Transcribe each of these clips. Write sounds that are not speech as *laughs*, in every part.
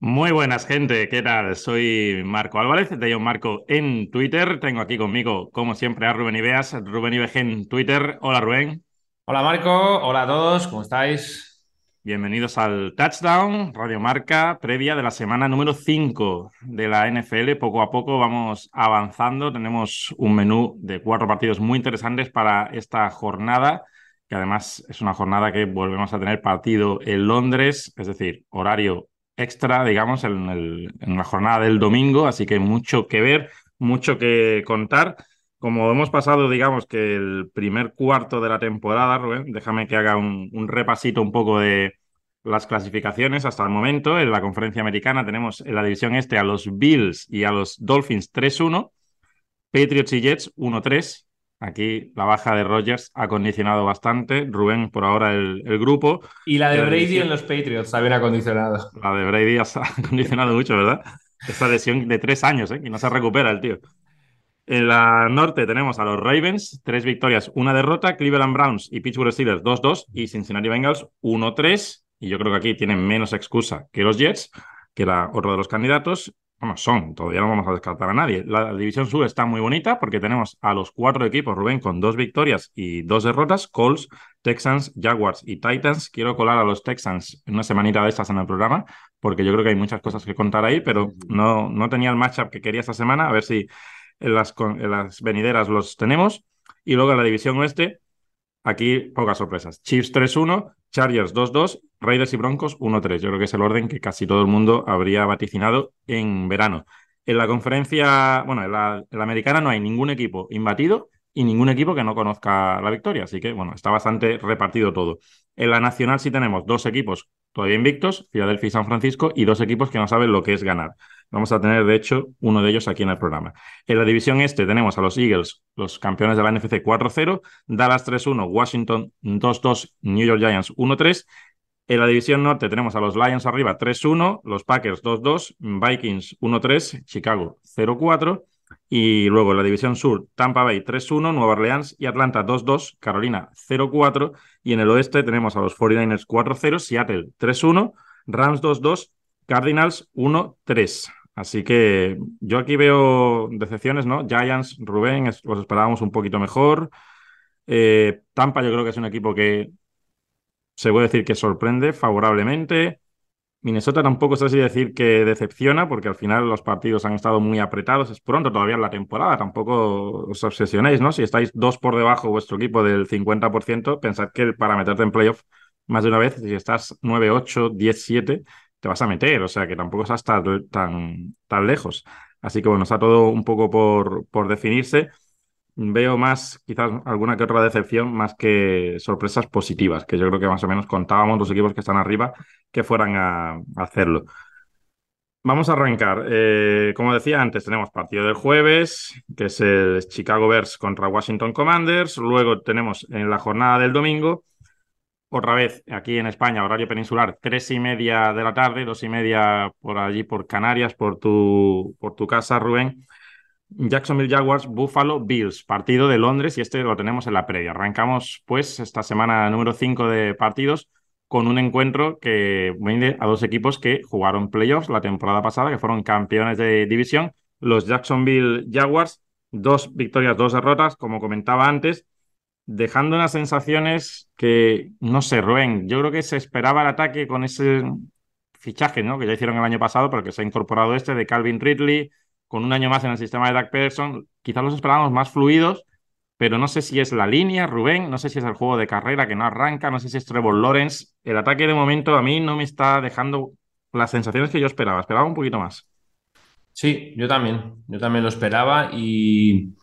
Muy buenas, gente. ¿Qué tal? Soy Marco Álvarez, de John Marco en Twitter. Tengo aquí conmigo, como siempre, a Rubén Ibeas, Rubén Ibeas en Twitter. Hola, Rubén. Hola, Marco. Hola a todos. ¿Cómo estáis? Bienvenidos al Touchdown, Radio Marca, previa de la semana número 5 de la NFL. Poco a poco vamos avanzando. Tenemos un menú de cuatro partidos muy interesantes para esta jornada, que además es una jornada que volvemos a tener partido en Londres, es decir, horario extra, digamos, en, la jornada del domingo, así que mucho que ver, mucho que contar. Como hemos pasado, digamos, que el primer cuarto de la temporada, Rubén, déjame que haga un, repasito un poco de las clasificaciones hasta el momento. En la conferencia americana tenemos en la división este a los Bills y a los Dolphins 3-1, Patriots y Jets 1-3, Aquí la baja de Rogers ha condicionado bastante. Rubén, por ahora, el, grupo. Y la de Brady en los Patriots también ha condicionado. La de Brady *laughs* ha condicionado mucho, ¿verdad? Esta lesión de tres años, ¿eh? Y no se recupera el tío. En la norte tenemos a los Ravens, tres victorias, una derrota, Cleveland Browns y Pittsburgh Steelers 2-2 y Cincinnati Bengals 1-3. Y yo creo que aquí tienen menos excusa que los Jets, que era otro de los candidatos. Bueno, son, todavía no vamos a descartar a nadie. La división sur está muy bonita porque tenemos a los cuatro equipos, Rubén, con dos victorias y dos derrotas, Colts, Texans, Jaguars y Titans. Quiero colar a los Texans en una semanita de estas en el programa porque yo creo que hay muchas cosas que contar ahí, pero no, no tenía el matchup que quería esta semana, a ver si en las, en las venideras los tenemos. Y luego en la división oeste, aquí pocas sorpresas. Chiefs 3-1, Chargers 2-2, Raiders y Broncos 1-3. Yo creo que es el orden que casi todo el mundo habría vaticinado en verano. En la conferencia, bueno, en la, americana no hay ningún equipo imbatido y ningún equipo que no conozca la victoria. Así que, bueno, está bastante repartido todo. En la nacional sí tenemos dos equipos todavía invictos, Filadelfia y San Francisco, y dos equipos que no saben lo que es ganar. Vamos a tener, de hecho, uno de ellos aquí en el programa. En la división este tenemos a los Eagles, los campeones de la NFC 4-0, Dallas 3-1, Washington 2-2, New York Giants 1-3. En la división norte tenemos a los Lions arriba 3-1, los Packers 2-2, Vikings 1-3, Chicago 0-4. Y luego en la división sur, Tampa Bay 3-1, Nueva Orleans y Atlanta 2-2, Carolina 0-4. Y en el oeste tenemos a los 49ers 4-0, Seattle 3-1, Rams 2-2, Cardinals 1-3. Así que yo aquí veo decepciones, ¿no? Giants, Rubén, los esperábamos un poquito mejor. Eh, Tampa yo creo que es un equipo que se puede decir que sorprende favorablemente. Minnesota tampoco sé si decir que decepciona, porque al final los partidos han estado muy apretados. Es pronto todavía en la temporada, tampoco os obsesionéis, ¿no? Si estáis dos por debajo vuestro equipo del 50%, pensad que para meterte en playoff más de una vez, si estás 9-8, 10-7, te vas a meter, o sea que tampoco estás tan, tan, tan lejos. Así que bueno, está todo un poco por, por definirse. Veo más, quizás alguna que otra decepción, más que sorpresas positivas, que yo creo que más o menos contábamos los equipos que están arriba que fueran a, hacerlo. Vamos a arrancar. Eh, como decía antes, tenemos partido del jueves, que es el Chicago Bears contra Washington Commanders. Luego tenemos en la jornada del domingo otra vez aquí en España, horario peninsular, tres y media de la tarde, dos y media por allí, por Canarias, por tu, por tu casa, Rubén. Jacksonville Jaguars, Buffalo Bills, partido de Londres y este lo tenemos en la previa. Arrancamos pues esta semana número 5 de partidos con un encuentro que viene a dos equipos que jugaron playoffs la temporada pasada, que fueron campeones de división, los Jacksonville Jaguars, dos victorias, dos derrotas, como comentaba antes, dejando unas sensaciones que, no sé, Rubén, yo creo que se esperaba el ataque con ese fichaje, ¿no? Que ya hicieron el año pasado, pero que se ha incorporado este de Calvin Ridley, con un año más en el sistema de Doug Peterson. Quizás los esperábamos más fluidos, pero no sé si es la línea, Rubén, no sé si es el juego de carrera que no arranca, no sé si es Trevor Lawrence. El ataque de momento a mí no me está dejando las sensaciones que yo esperaba, esperaba un poquito más. Sí, yo también, yo también lo esperaba y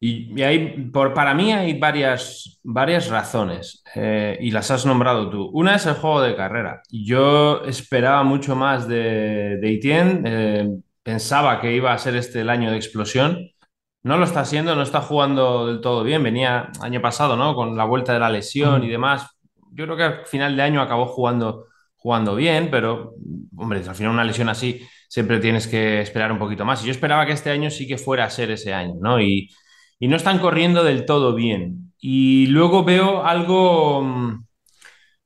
y, hay, por, para mí hay varias, varias razones eh, y las has nombrado tú. Una es el juego de carrera. Yo esperaba mucho más de, de Etienne, eh, pensaba que iba a ser este el año de explosión. No lo está haciendo, no está jugando del todo bien. Venía año pasado, ¿no? Con la vuelta de la lesión y demás. Yo creo que al final de año acabó jugando, jugando bien, pero, hombre, al final una lesión así siempre tienes que esperar un poquito más. Y yo esperaba que este año sí que fuera a ser ese año, ¿no? Y, y no están corriendo del todo bien. Y luego veo algo mm,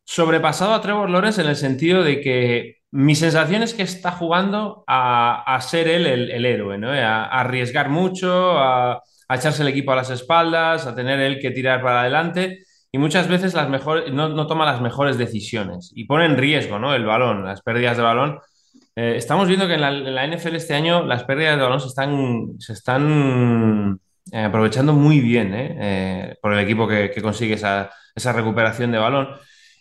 sobrepasado a Trevor Lawrence en el sentido de que mi sensación es que está jugando a, ser él el, héroe, ¿no? A, arriesgar mucho, a, echarse el equipo a las espaldas, a tener él que tirar para adelante y muchas veces las mejores, no, toma las mejores decisiones y pone en riesgo ¿no? el balón, las pérdidas de balón. Eh, estamos viendo que en la, NFL este año las pérdidas de balón se están, se están eh, aprovechando muy bien ¿eh? por el equipo que, consigue esa, esa recuperación de balón.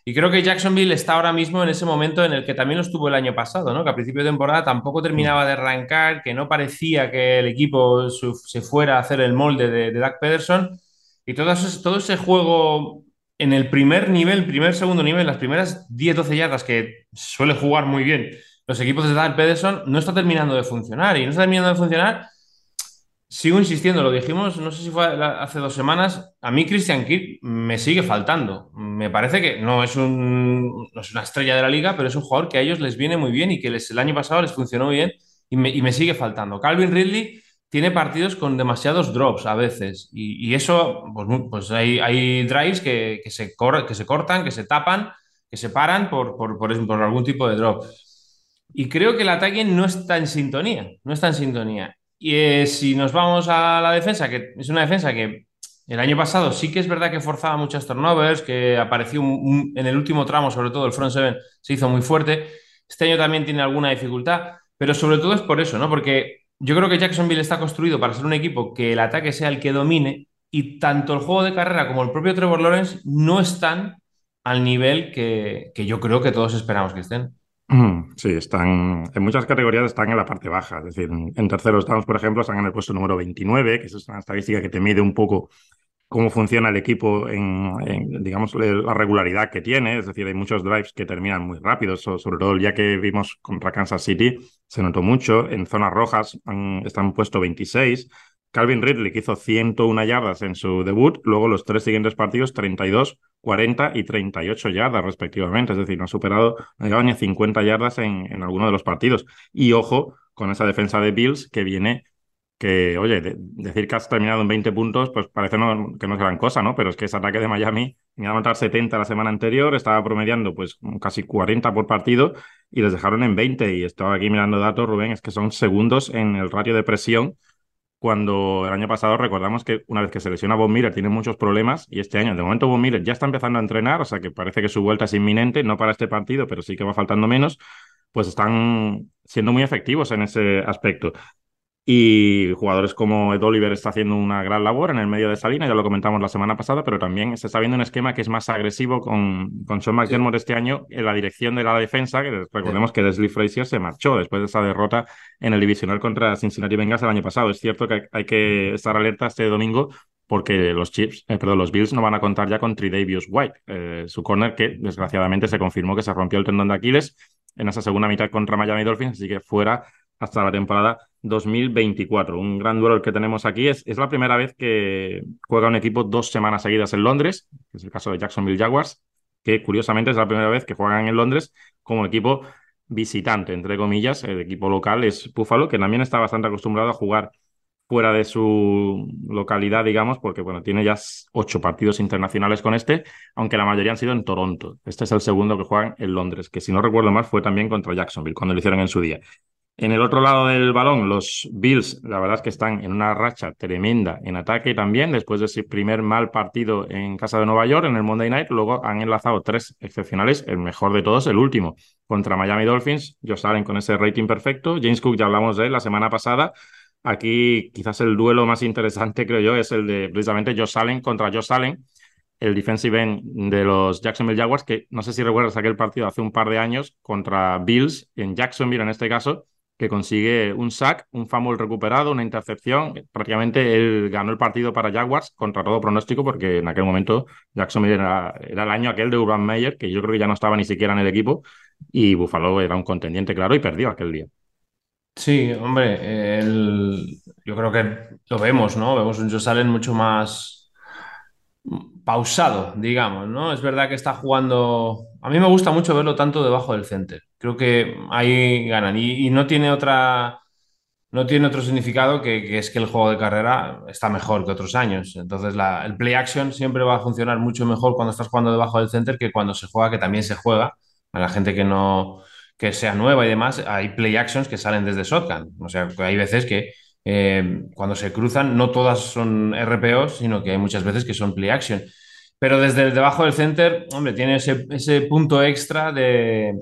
Y creo que Jacksonville está ahora mismo en ese momento en el que también lo estuvo el año pasado, ¿no? Que a principio de temporada tampoco terminaba de arrancar, que no parecía que el equipo se fuera a hacer el molde de, de Doug Pederson. Y todo ese, todo ese juego en el primer nivel, primer, segundo nivel, las primeras 10-12 yardas que suele jugar muy bien los equipos de Doug Pederson, no está terminando de funcionar. Y no está terminando de funcionar Sigo insistiendo, lo dijimos, no sé si fue hace dos semanas, a mí Christian Kirk me sigue faltando. Me parece que no es, un, es una estrella de la liga, pero es un jugador que a ellos les viene muy bien y que les, el año pasado les funcionó bien y me, sigue faltando. Calvin Ridley tiene partidos con demasiados drops a veces y, eso, pues, pues hay, hay, drives que, se cortan, que se tapan, que se paran por, por algún tipo de drop. Y creo que el ataque no está en sintonía, no está en sintonía. Y eh, si nos vamos a la defensa, que es una defensa que el año pasado sí que es verdad que forzaba muchas turnovers, que apareció en el último tramo, sobre todo el front seven, se hizo muy fuerte. Este año también tiene alguna dificultad, pero sobre todo es por eso, ¿no? Porque yo creo que Jacksonville está construido para ser un equipo que el ataque sea el que domine y tanto el juego de carrera como el propio Trevor Lawrence no están al nivel que yo creo que todos esperamos que estén. Sí, están en muchas categorías están en la parte baja, es decir, en terceros downs, por ejemplo, están en el puesto número 29, que es una estadística que te mide un poco cómo funciona el equipo en, digamos, la regularidad que tiene, es decir, hay muchos drives que terminan muy rápidos, sobre todo día que vimos contra Kansas City, se notó mucho, en zonas rojas están en puesto 26, Calvin Ridley, que hizo 101 yardas en su debut, luego los tres siguientes partidos, 32, 40 y 38 yardas respectivamente, es decir, no ha superado, no ha llegado ni a 50 yardas en, en alguno de los partidos. Y ojo con esa defensa de Bills que viene, que, oye, decir que has terminado en 20 puntos, pues parece no, que no es gran cosa, ¿no? Pero es que ese ataque de Miami venía a matar 70 la semana anterior, estaba promediando pues casi 40 por partido y les dejaron en 20. Y estaba aquí mirando datos, Rubén, es que son segundos en el ratio de presión cuando el año pasado recordamos que una vez que se lesiona Von Miller tiene muchos problemas y este año de momento Von Miller ya está empezando a entrenar, o sea que parece que su vuelta es inminente, no para este partido, pero sí que va faltando menos, pues están siendo muy efectivos en ese aspecto. Y jugadores como Ed Oliver está haciendo una gran labor en el medio de esa línea, ya lo comentamos la semana pasada, pero también se está viendo un esquema que es más agresivo con, con Sean McDermott este año en la dirección de la defensa, que recordemos que Leslie Frazier se marchó después de esa derrota en el divisional contra Cincinnati Bengals el año pasado. Es cierto que hay que estar alerta este domingo porque los Chips, eh, perdón, los Bills no van a contar ya con Tridavius White, eh, su corner que desgraciadamente se confirmó que se rompió el tendón de Aquiles en esa segunda mitad contra Miami Dolphins, así que fuera hasta la temporada 2024. Un gran duelo el que tenemos aquí. Es, es la primera vez que juega un equipo dos semanas seguidas en Londres, que es el caso de Jacksonville Jaguars, que curiosamente es la primera vez que juegan en Londres como equipo visitante, entre comillas. El equipo local es Buffalo, que también está bastante acostumbrado a jugar fuera de su localidad, digamos, porque bueno, tiene ya ocho partidos internacionales con este, aunque la mayoría han sido en Toronto. Este es el segundo que juegan en Londres, que si no recuerdo mal fue también contra Jacksonville, cuando lo hicieron en su día. En el otro lado del balón, los Bills, la verdad es que están en una racha tremenda en ataque también, después de ese primer mal partido en casa de Nueva York, en el Monday Night, luego han enlazado tres excepcionales, el mejor de todos, el último, contra Miami Dolphins, Josh Allen con ese rating perfecto, James Cook ya hablamos de él la semana pasada, aquí quizás el duelo más interesante, creo yo, es el de precisamente Josh Allen contra Josh Allen, el defensive end de los Jacksonville Jaguars, que no sé si recuerdas aquel partido hace un par de años contra Bills, en Jacksonville en este caso, que consigue un sack, un fumble recuperado, una intercepción. Prácticamente él ganó el partido para Jaguars contra todo pronóstico porque en aquel momento Jacksonville era, era el año aquel de Urban Meyer, que yo creo que ya no estaba ni siquiera en el equipo y Buffalo era un contendiente claro y perdió aquel día. Sí, hombre, yo creo que lo vemos, ¿no? Vemos un Joe Salen mucho más pausado, digamos, ¿no? Es verdad que está jugando. A mí me gusta mucho verlo tanto debajo del center. Creo que ahí ganan. Y, no tiene otra. No tiene otro significado que, es que el juego de carrera está mejor que otros años. Entonces, el play action siempre va a funcionar mucho mejor cuando estás jugando debajo del center que cuando se juega, que también se juega. A la gente que no, que sea nueva y demás, hay play actions que salen desde shotgun. O sea, hay veces que eh, cuando se cruzan, no todas son RPOs, sino que hay muchas veces que son play action. Pero desde debajo del center, hombre, tiene ese, ese punto extra de,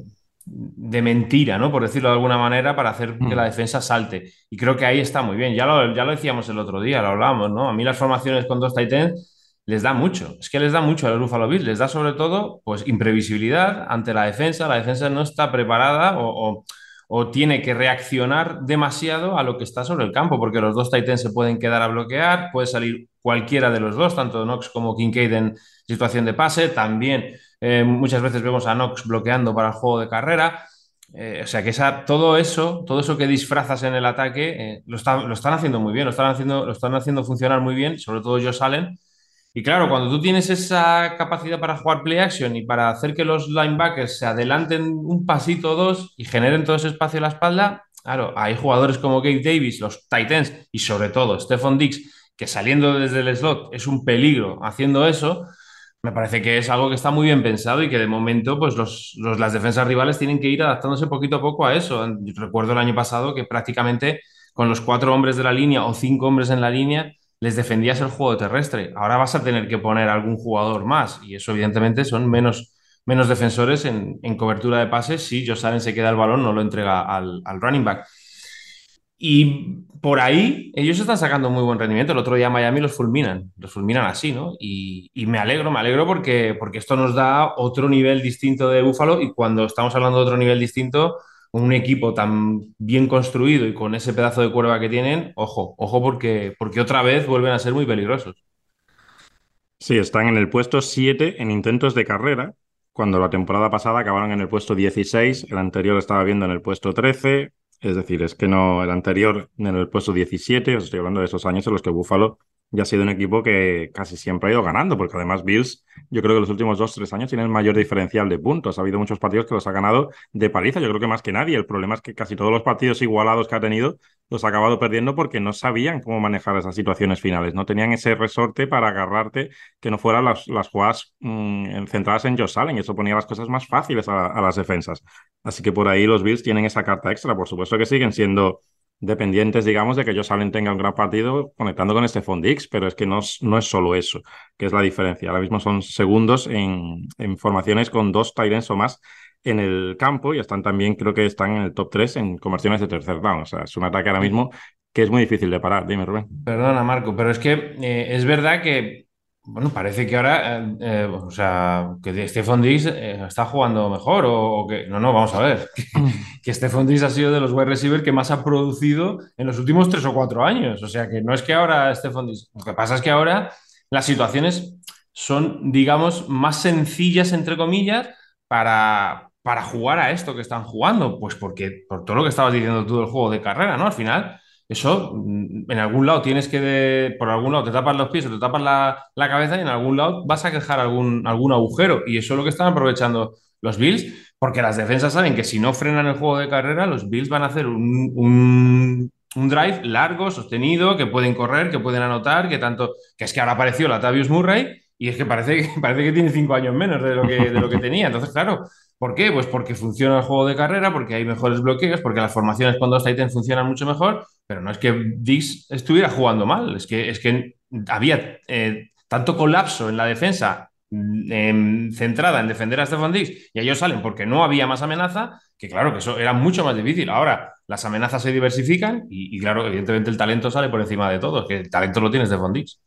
de mentira, ¿no? Por decirlo de alguna manera, para hacer que la mm. defensa salte. Y creo que ahí está muy bien. Ya lo, ya lo decíamos el otro día, lo hablábamos, ¿no? A mí las formaciones con dos Titans les da mucho. Es que les da mucho a los Buffalo Bills. Les da sobre todo, pues, imprevisibilidad ante la defensa. La defensa no está preparada o, o, tiene que reaccionar demasiado a lo que está sobre el campo, porque los dos Titans se pueden quedar a bloquear, puede salir cualquiera de los dos, tanto Knox como Kincaid en situación de pase. También eh, muchas veces vemos a Knox bloqueando para el juego de carrera. Eh, o sea que esa, todo eso, todo eso que disfrazas en el ataque, eh, lo, lo, están haciendo muy bien, lo están haciendo, lo están haciendo funcionar muy bien, sobre todo ellos salen. Y claro, cuando tú tienes esa capacidad para jugar play action y para hacer que los linebackers se adelanten un pasito o dos y generen todo ese espacio en la espalda, claro, hay jugadores como Gabe Davis, los Titans y sobre todo Stephon Dix, que saliendo desde el slot es un peligro haciendo eso, me parece que es algo que está muy bien pensado y que de momento pues los, las defensas rivales tienen que ir adaptándose poquito a poco a eso. Recuerdo el año pasado que prácticamente con los cuatro hombres de la línea o cinco hombres en la línea les defendías el juego terrestre. Ahora vas a tener que poner algún jugador más y eso evidentemente son menos, menos defensores en, cobertura de pases si Josh se queda el balón, no lo entrega al, al running back. Y por ahí ellos están sacando muy buen rendimiento. El otro día Miami los fulminan, los fulminan así, ¿no? Y, me alegro, me alegro porque, porque esto nos da otro nivel distinto de Búfalo y cuando estamos hablando de otro nivel distinto, un equipo tan bien construido y con ese pedazo de cuerva que tienen, ojo, ojo porque, porque otra vez vuelven a ser muy peligrosos. Sí, están en el puesto 7 en intentos de carrera, cuando la temporada pasada acabaron en el puesto 16, el anterior estaba viendo en el puesto 13, es decir, es que no, el anterior en el puesto 17, os estoy hablando de esos años en los que Buffalo ya ha sido un equipo que casi siempre ha ido ganando, porque además Bills, yo creo que los últimos dos, tres años tienen el mayor diferencial de puntos. Ha habido muchos partidos que los ha ganado de paliza, yo creo que más que nadie. El problema es que casi todos los partidos igualados que ha tenido los ha acabado perdiendo porque no sabían cómo manejar esas situaciones finales. No tenían ese resorte para agarrarte que no fueran las, las jugadas mm, centradas en Josh Allen y eso ponía las cosas más fáciles a las defensas. Así que por ahí los Bills tienen esa carta extra. Por supuesto que siguen siendo dependientes, digamos, de que Josh Allen tenga un gran partido conectando con este Dix, pero es que no, no, es solo eso, que es la diferencia. Ahora mismo son segundos en, en formaciones con dos Tyrens o más en el campo y están también, creo que están en el top 3 en conversiones de tercer down. O sea, es un ataque ahora mismo que es muy difícil de parar. Dime, Rubén. Perdona, Marco, pero es que eh, es verdad que bueno, parece que ahora, eh, eh, o sea, que Stephon Diggs eh, está jugando mejor o, que... No, no, vamos a ver. *laughs* Que, Stephon Diggs ha sido de los wide receivers que más ha producido en los últimos tres o cuatro años. O sea, que no es que ahora Stephon Diggs... Lo que pasa es que ahora las situaciones son, digamos, más sencillas, entre comillas, para, para jugar a esto que están jugando. Pues porque, por todo lo que estabas diciendo tú del juego de carrera, ¿no? Al final eso mm, en algún lado tienes que, por algún lado te tapas los pies o te tapas la, cabeza y en algún lado vas a quejar algún, algún agujero. Y eso es lo que están aprovechando los Bills, porque las defensas saben que si no frenan el juego de carrera, los Bills van a hacer un, drive largo, sostenido, que pueden correr, que pueden anotar, que tanto, que es que ahora apareció la Tavius Murray y es que parece, *laughs* parece que tiene cinco años menos de lo que, de lo que tenía. Entonces, claro, ¿Por qué? Pues porque funciona el juego de carrera, porque hay mejores bloqueos, porque las formaciones con dos Titans funcionan mucho mejor, pero no es que Dix estuviera jugando mal, es que, es que había eh, tanto colapso en la defensa mm, centrada en defender a Stefan Dix y ellos salen porque no había más amenaza, que claro que eso era mucho más difícil. Ahora las amenazas se diversifican y, claro, evidentemente el talento sale por encima de todo, que el talento lo tiene Stefan Dix.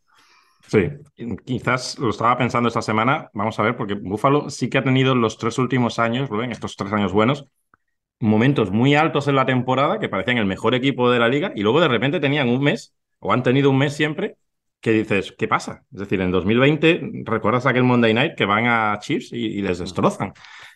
Sí, quizás lo estaba pensando esta semana, vamos a ver, porque Buffalo sí que ha tenido los tres últimos años, estos tres años buenos, momentos muy altos en la temporada que parecían el mejor equipo de la liga y luego de repente tenían un mes, o han tenido un mes siempre, que dices, ¿qué pasa? Es decir, en 2020, ¿recuerdas aquel Monday Night que van a Chiefs y, les destrozan?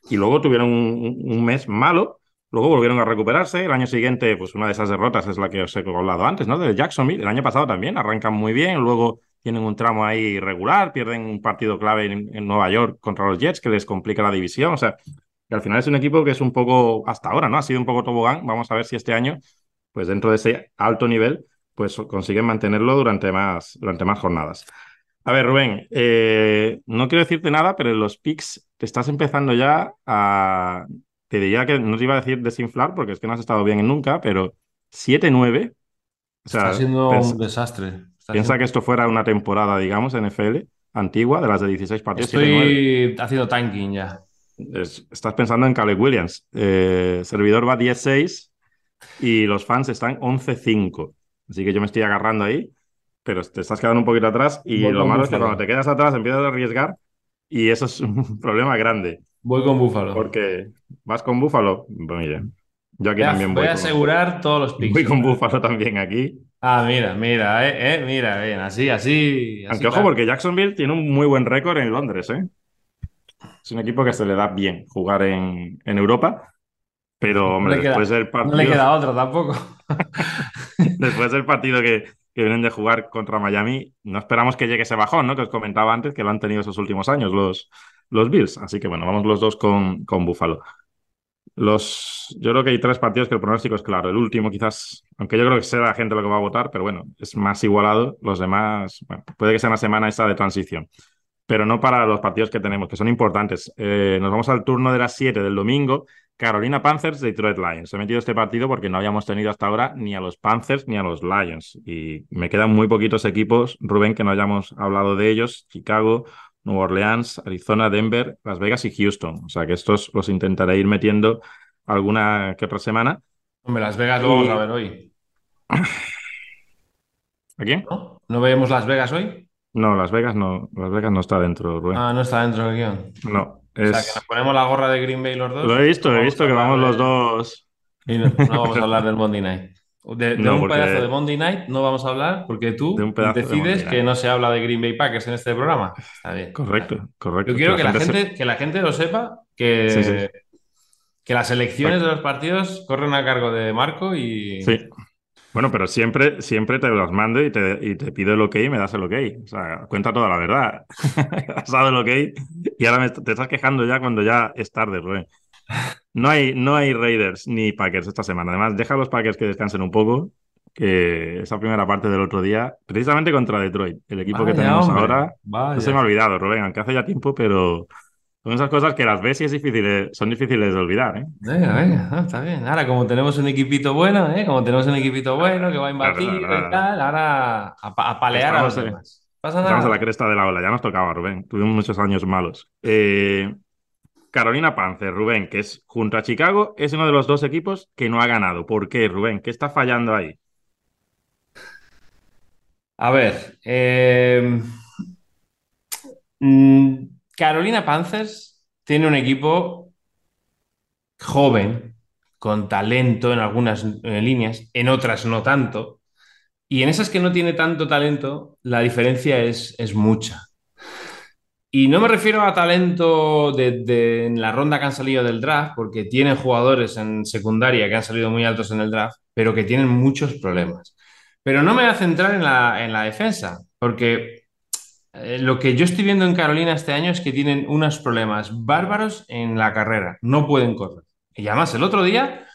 Y luego tuvieron un, mes malo, luego volvieron a recuperarse. El año siguiente, pues una de esas derrotas es la que os he hablado antes, ¿no? De Jacksonville. El año pasado también arrancan muy bien, luego tienen un tramo ahí irregular, pierden un partido clave en, Nueva York contra los Jets que les complica la división. O sea, que al final es un equipo que es un poco, hasta ahora, ¿no? Ha sido un poco tobogán. Vamos a ver si este año, pues dentro de ese alto nivel, pues consiguen mantenerlo durante más, durante más jornadas. A ver, Rubén, eh, no quiero decirte nada, pero en los picks te estás empezando ya a, te diría que no te iba a decir desinflar porque es que no has estado bien en nunca, pero 7-9. O sea, Está siendo un desastre. Piensa que esto fuera una temporada, digamos, NFL antigua, de las de 16 partidos. 7-9. Estoy haciendo tanking ya. Es- estás pensando en Caleb Williams. Eh, servidor va 10-6 y los fans están 11-5. Así que yo me estoy agarrando ahí, pero te estás quedando un poquito atrás y Voy lo con malo es que cuando te quedas atrás empiezas a arriesgar y eso es un *laughs* problema grande. Voy con Búfalo. Porque vas con Búfalo. Pues mira, yo aquí Voy también voy voy a con, asegurar todos los picks. voy con Búfalo también aquí. Ah, mira, mira, eh, eh, mira, bien, así, así. así Aunque ojo, claro. porque Jacksonville tiene un muy buen récord en Londres, ¿eh? Es un equipo que se le da bien jugar en, en Europa, pero hombre, queda- después del No partido, le queda otro tampoco. *laughs* después del partido que, que vienen de jugar contra Miami, no esperamos que llegue ese bajón, ¿no? Que os comentaba antes, que lo han tenido esos últimos años los, los Bills. Así que bueno, vamos los dos con, con Buffalo. Los, yo creo que hay tres partidos que el pronóstico es claro. El último, quizás, aunque yo creo que será la gente lo que va a votar, pero bueno, es más igualado. Los demás, bueno, puede que sea una semana esta de transición, pero no para los partidos que tenemos, que son importantes. Eh, nos vamos al turno de las 7 del domingo. Carolina Panthers, Detroit Lions. He metido este partido porque no habíamos tenido hasta ahora ni a los Panthers ni a los Lions. Y me quedan muy poquitos equipos, Rubén, que no hayamos hablado de ellos. Chicago, Nueva Orleans, Arizona, Denver, Las Vegas y Houston. O sea que estos los intentaré ir metiendo alguna que otra semana. Hombre, Las Vegas lo Y- vamos a ver hoy. ¿A quién? ¿No? ¿No vemos Las Vegas hoy? No, Las Vegas no, Las Vegas no está dentro, Rubén. Ah, no está dentro del guion. No, O sea, que nos ponemos la gorra de Green Bay los dos. Lo he visto, he visto que vamos de- los dos. Y no, no vamos a hablar del Monday Night. De, de No, un pedazo de Monday Night no vamos a hablar porque tú De de decides que no se habla de Green Bay Packers en este programa. Está bien. Correcto, correcto. Yo quiero que la se- gente, que la gente lo sepa, que, Sí, sí. que las elecciones de los partidos corren a cargo de Marco y Sí. Bueno, pero siempre, siempre te los mando y te, y te pido el ok y me das el ok. O sea, cuenta toda la verdad. *laughs* Has dado el ok y ahora me te estás quejando ya cuando ya es tarde, Rubén. No hay, no hay Raiders ni Packers esta semana. Además, deja a los Packers que descansen un poco, que esa primera parte del otro día, precisamente contra Detroit, el equipo que Vaya, tenemos hombre, ahora, vaya. no se me ha olvidado, Rubén, aunque hace ya tiempo, pero son esas cosas que las ves y es difícil, son difíciles de olvidar, ¿eh? Venga, venga, no, está bien. Ahora, como tenemos un equipito bueno, ¿eh? Como tenemos un equipito bueno que va Claro, claro, y tal, ahora a, a palear a los Estamos, demás. Pasa Estamos a nada. la cresta de la ola, ya nos tocaba, Rubén. Tuvimos muchos años malos. Eh, Carolina Panzer, Rubén, que es junto a Chicago, es uno de los dos equipos que no ha ganado. ¿Por qué, Rubén? ¿Qué está fallando ahí? A ver, eh, mm, Carolina Panthers tiene un equipo joven, con talento en algunas eh, líneas, en otras no tanto. Y en esas que no tiene tanto talento, la diferencia es, es mucha. Y no me refiero a talento de, de- en la ronda que han salido del draft, porque tienen jugadores en secundaria que han salido muy altos en el draft, pero que tienen muchos problemas. Pero no me voy a centrar en la, en la defensa, porque eh, lo que yo estoy viendo en Carolina este año es que tienen unos problemas bárbaros en la carrera. No pueden correr. Y además, el otro día,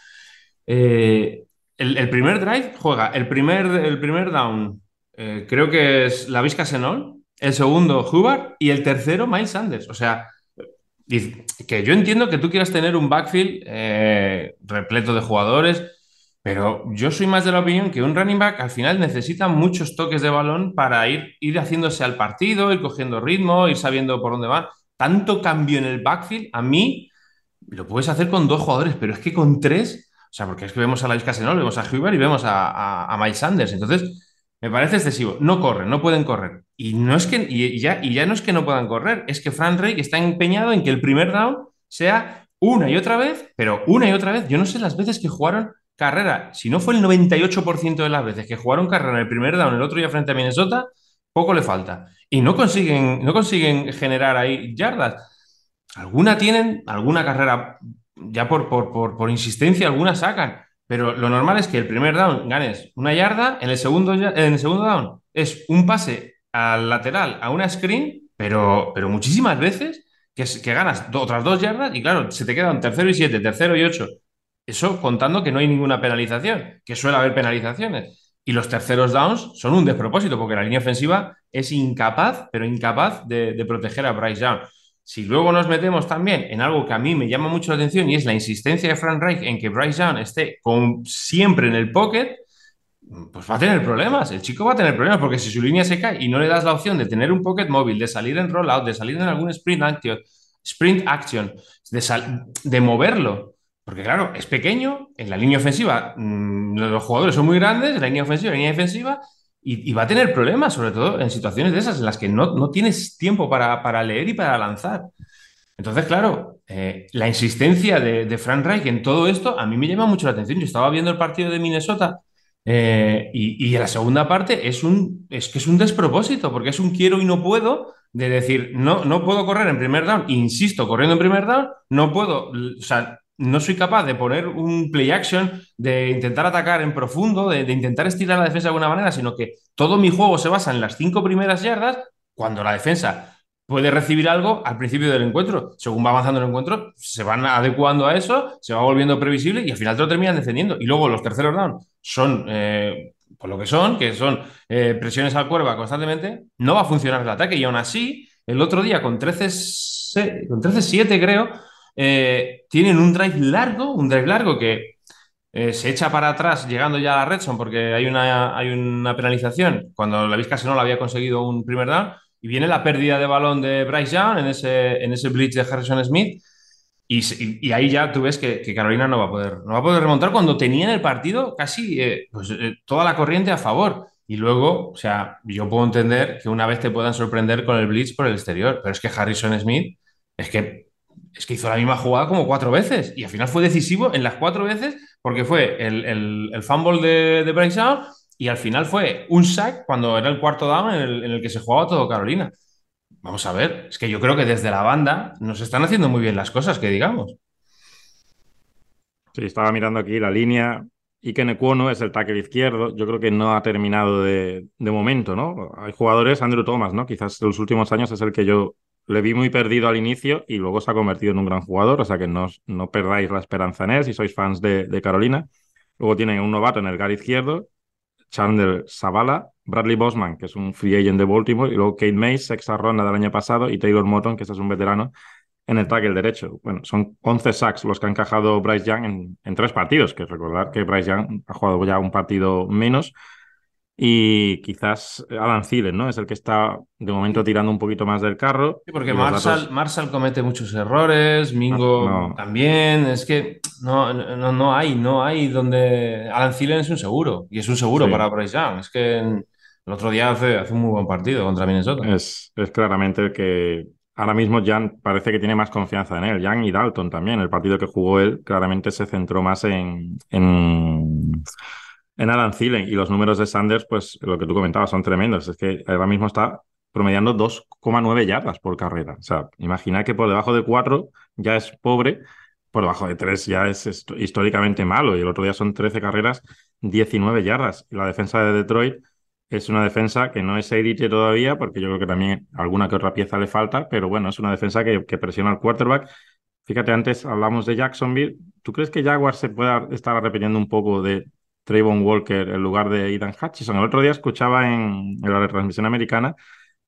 eh, el, el primer drive juega el primer, el primer down, eh, creo que es la Vizca Senol, el segundo Hubbard y el tercero Miles Sanders. O sea, que yo entiendo que tú quieras tener un backfield eh, repleto de jugadores, pero yo soy más de la opinión que un running back al final necesita muchos toques de balón para ir, ir haciéndose al partido, ir cogiendo ritmo, ir sabiendo por dónde va. Tanto cambio en el backfield, a mí lo puedes hacer con dos jugadores, pero es que con tres, o sea, porque es que vemos a la Casenol, vemos a Huber y vemos a, a Miles Sanders. Entonces, me parece excesivo. No corren, no pueden correr. Y no es que, y ya, y ya no es que no puedan correr, es que Frank Reich está empeñado en que el primer down sea una y otra vez, pero una y otra vez. Yo no sé las veces que jugaron carrera. Si no fue el 98% de las veces que jugaron carrera en el primer down, el otro día frente a Minnesota, poco le falta. Y no consiguen, no consiguen generar ahí yardas. Alguna tienen, alguna carrera, ya por, por, por, por insistencia, alguna sacan. Pero lo normal es que el primer down ganes una yarda, en el segundo, en el segundo down es un pase al lateral a una screen, pero, pero muchísimas veces que, que ganas otras dos yardas y claro, se te quedan tercero y siete, tercero y ocho. Eso contando que no hay ninguna penalización, que suele haber penalizaciones. Y los terceros downs son un despropósito porque la línea ofensiva es incapaz, pero incapaz de, de proteger a Bryce Young. si luego nos metemos también en algo que a mí me llama mucho la atención y es la insistencia de Frank Reich en que Bryce Young esté con, siempre en el pocket, pues va a tener problemas. El chico va a tener problemas porque si su línea se cae y no le das la opción de tener un pocket móvil, de salir en rollout, de salir en algún sprint action, sprint action de, de moverlo. Porque claro, es pequeño, en la línea ofensiva mmm, los jugadores son muy grandes, la línea ofensiva, línea defensiva, y, y, va a tener problemas, sobre todo en situaciones de esas en las que no, no tienes tiempo para, para, leer y para lanzar. Entonces, claro, eh, la insistencia de, de, Frank Reich en todo esto a mí me llama mucho la atención. Yo estaba viendo el partido de Minnesota eh, y, y, la segunda parte es, un, es que es un despropósito, porque es un quiero y no puedo de decir, no, no puedo correr en primer down, insisto, corriendo en primer down, no puedo, o sea, no soy capaz de poner un play action, de intentar atacar en profundo, de, de, intentar estirar la defensa de alguna manera, sino que todo mi juego se basa en las cinco primeras yardas, cuando la defensa puede recibir algo al principio del encuentro. Según va avanzando el encuentro, se van adecuando a eso, se va volviendo previsible y al final te lo terminan defendiendo. Y luego los terceros down son eh, por lo que son, que son eh, presiones al cuerva constantemente, no va a funcionar el ataque. Y aún así, el otro día con 13-7, con 13 creo, eh, tienen un drive largo, un drive largo que se echa para atrás llegando ya a la Redson porque hay una, hay una penalización cuando la Vizca no había conseguido un primer down y viene la pérdida de balón de Bryce Young en ese, en ese blitz de Harrison Smith y, y, ahí ya tú ves que, que, Carolina no va a poder, no va a poder remontar cuando tenía en el partido casi eh, pues, eh, toda la corriente a favor. Y luego, o sea, yo puedo entender que una vez te puedan sorprender con el blitz por el exterior, pero es que Harrison Smith es que es que hizo la misma jugada como cuatro veces y al final fue decisivo en las cuatro veces porque fue el, el, el fumble de, de Bryce Young y al final fue un sack cuando era el cuarto down en el, en el que se jugaba todo Carolina. Vamos a ver, es que yo creo que desde la banda nos están haciendo muy bien las cosas, que digamos. Sí, estaba mirando aquí la línea. Iken Ecuono es el tackle izquierdo. Yo creo que no ha terminado de, de, momento, ¿no? Hay jugadores, Andrew Thomas, ¿no? Quizás en los últimos años es el que yo le vi muy perdido al inicio y luego se ha convertido en un gran jugador. O sea que no, no perdáis la esperanza en él si sois fans de, Carolina. Luego tienen un novato en el gar izquierdo, Chandler Zavala, Bradley Bosman, que es un free agent de Baltimore, y luego Kate Mays, sexta ronda del año pasado, y Taylor Morton, que es un veterano, en el tackle derecho. Bueno, son 11 sacks los que ha encajado Bryce Young en, en, tres partidos, que recordar que Bryce Young ha jugado ya un partido menos. Y quizás Alan Thielen, ¿no? Es el que está de momento tirando un poquito más del carro. Sí, porque Marshall, datos... Marshall, comete muchos errores, Mingo no, no. también. Es que no, no, no, hay, no hay donde. Alan Thielen es un seguro. Y es un seguro sí. para Bryce Young. Es que el otro día hace, hace, un muy buen partido contra Minnesota. Es, es claramente el que ahora mismo Jan parece que tiene más confianza en él. Jan y Dalton también. El partido que jugó él claramente se centró más en, en, en Alan Thielen. Y los números de Sanders, pues lo que tú comentabas, son tremendos. Es que ahora mismo está promediando 2,9 yardas por carrera. O sea, imagina que por debajo de 4 ya es pobre, por debajo de 3 ya es históricamente malo. Y el otro día son 13 carreras, 19 yardas. Y la defensa de Detroit es una defensa que no es élite todavía, porque yo creo que también alguna que otra pieza le falta, pero bueno, es una defensa que, que presiona al quarterback. Fíjate, antes hablamos de Jacksonville. ¿Tú crees que Jaguars se pueda estar arrepentiendo un poco de Trayvon Walker en lugar de Aidan Hutchison? El otro día escuchaba en, en la retransmisión americana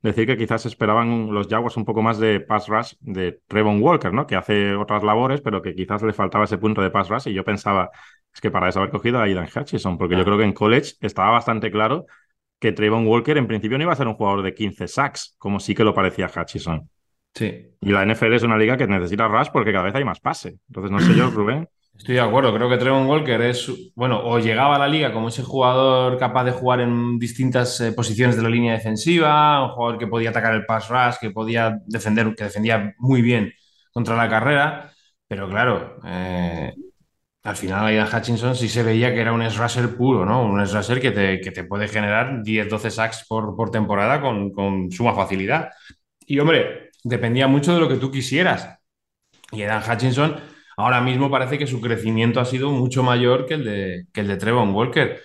decir que quizás esperaban los Jaguars un poco más de pass rush de Trayvon Walker, ¿no? Que hace otras labores, pero que quizás le faltaba ese punto de pass rush. Y yo pensaba, es que para eso haber cogido a Aidan Hutchison, porque ah. yo creo que en college estaba bastante claro que Trayvon Walker en principio no iba a ser un jugador de 15 sacks, como sí que lo parecía Hutchison. Sí. Y la NFL es una liga que necesita rush porque cada vez hay más pase. Entonces, no sé yo, *clears throat* Rubén. Estoy de acuerdo, creo que Trevon Walker es, bueno, o llegaba a la liga como ese jugador capaz de jugar en distintas eh, posiciones de la línea defensiva, un jugador que podía atacar el pass rush, que podía defender, que defendía muy bien contra la carrera, pero claro, eh, al final Aidan Hutchinson sí se veía que era un rusher puro, ¿no? Un rusher que te, que te puede generar 10, 12 sacks por, por temporada con, con suma facilidad. Y hombre, dependía mucho de lo que tú quisieras. Y Aidan Hutchinson ahora mismo parece que su crecimiento ha sido mucho mayor que el de, que el de Trevon Walker.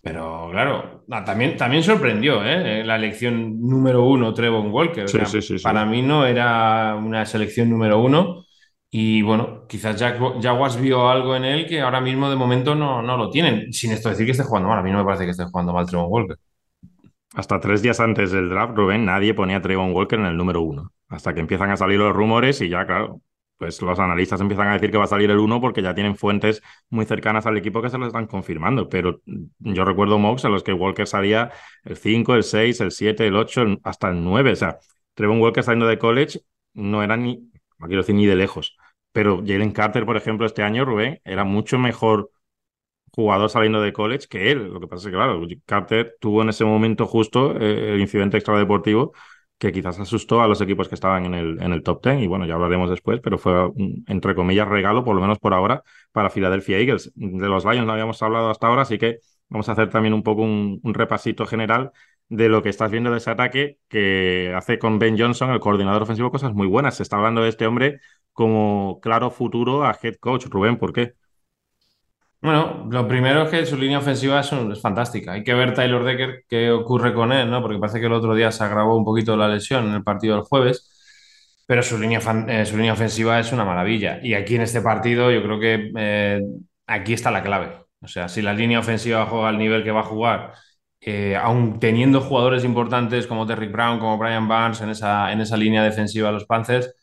Pero claro, también, también sorprendió ¿eh? la elección número uno, Trevon Walker. Sí, o sea, sí, sí, para mí no era una selección número uno. Y bueno, quizás Jaguars vio algo en él que ahora mismo de momento no, no lo tienen. Sin esto decir que esté jugando mal. A mí no me parece que esté jugando mal Trevon Walker. Hasta tres días antes del draft, Rubén, nadie ponía a Trevon Walker en el número uno. hasta que empiezan a salir los rumores y ya, claro, pues los analistas empiezan a decir que va a salir el 1 porque ya tienen fuentes muy cercanas al equipo que se lo están confirmando. Pero yo recuerdo mocks en los que Walker salía el 5, el 6, el 7, el 8, hasta el 9. O sea, Trevon Walker saliendo de college no era ni, no quiero decir ni de lejos. Pero Jalen Carter, por ejemplo, este año, Rubén, era mucho mejor jugador saliendo de college que él. Lo que pasa es que, claro, Carter tuvo en ese momento justo eh, el incidente extradeportivo que quizás asustó a los equipos que estaban en el, en el top 10 y bueno, ya hablaremos después, pero fue un, entre comillas regalo, por lo menos por ahora, para Philadelphia Eagles. De los Lions no habíamos hablado hasta ahora, así que vamos a hacer también un poco un, repasito general de lo que estás viendo de ese ataque que hace con Ben Johnson, el coordinador ofensivo, cosas muy buenas. Se está hablando de este hombre como claro futuro a head coach. Rubén, ¿por qué? Bueno, lo primero es que su línea ofensiva es, fantástica. Hay que ver Tyler Decker qué ocurre con él, ¿no? Porque parece que el otro día se agravó un poquito la lesión en el partido del jueves, pero su línea, eh, su línea ofensiva es una maravilla. Y aquí en este partido yo creo que eh, aquí está la clave. O sea, si la línea ofensiva juega al nivel que va a jugar, eh, aún teniendo jugadores importantes como Derrick Brown, como Brian Barnes en esa, en esa línea defensiva de los Panthers,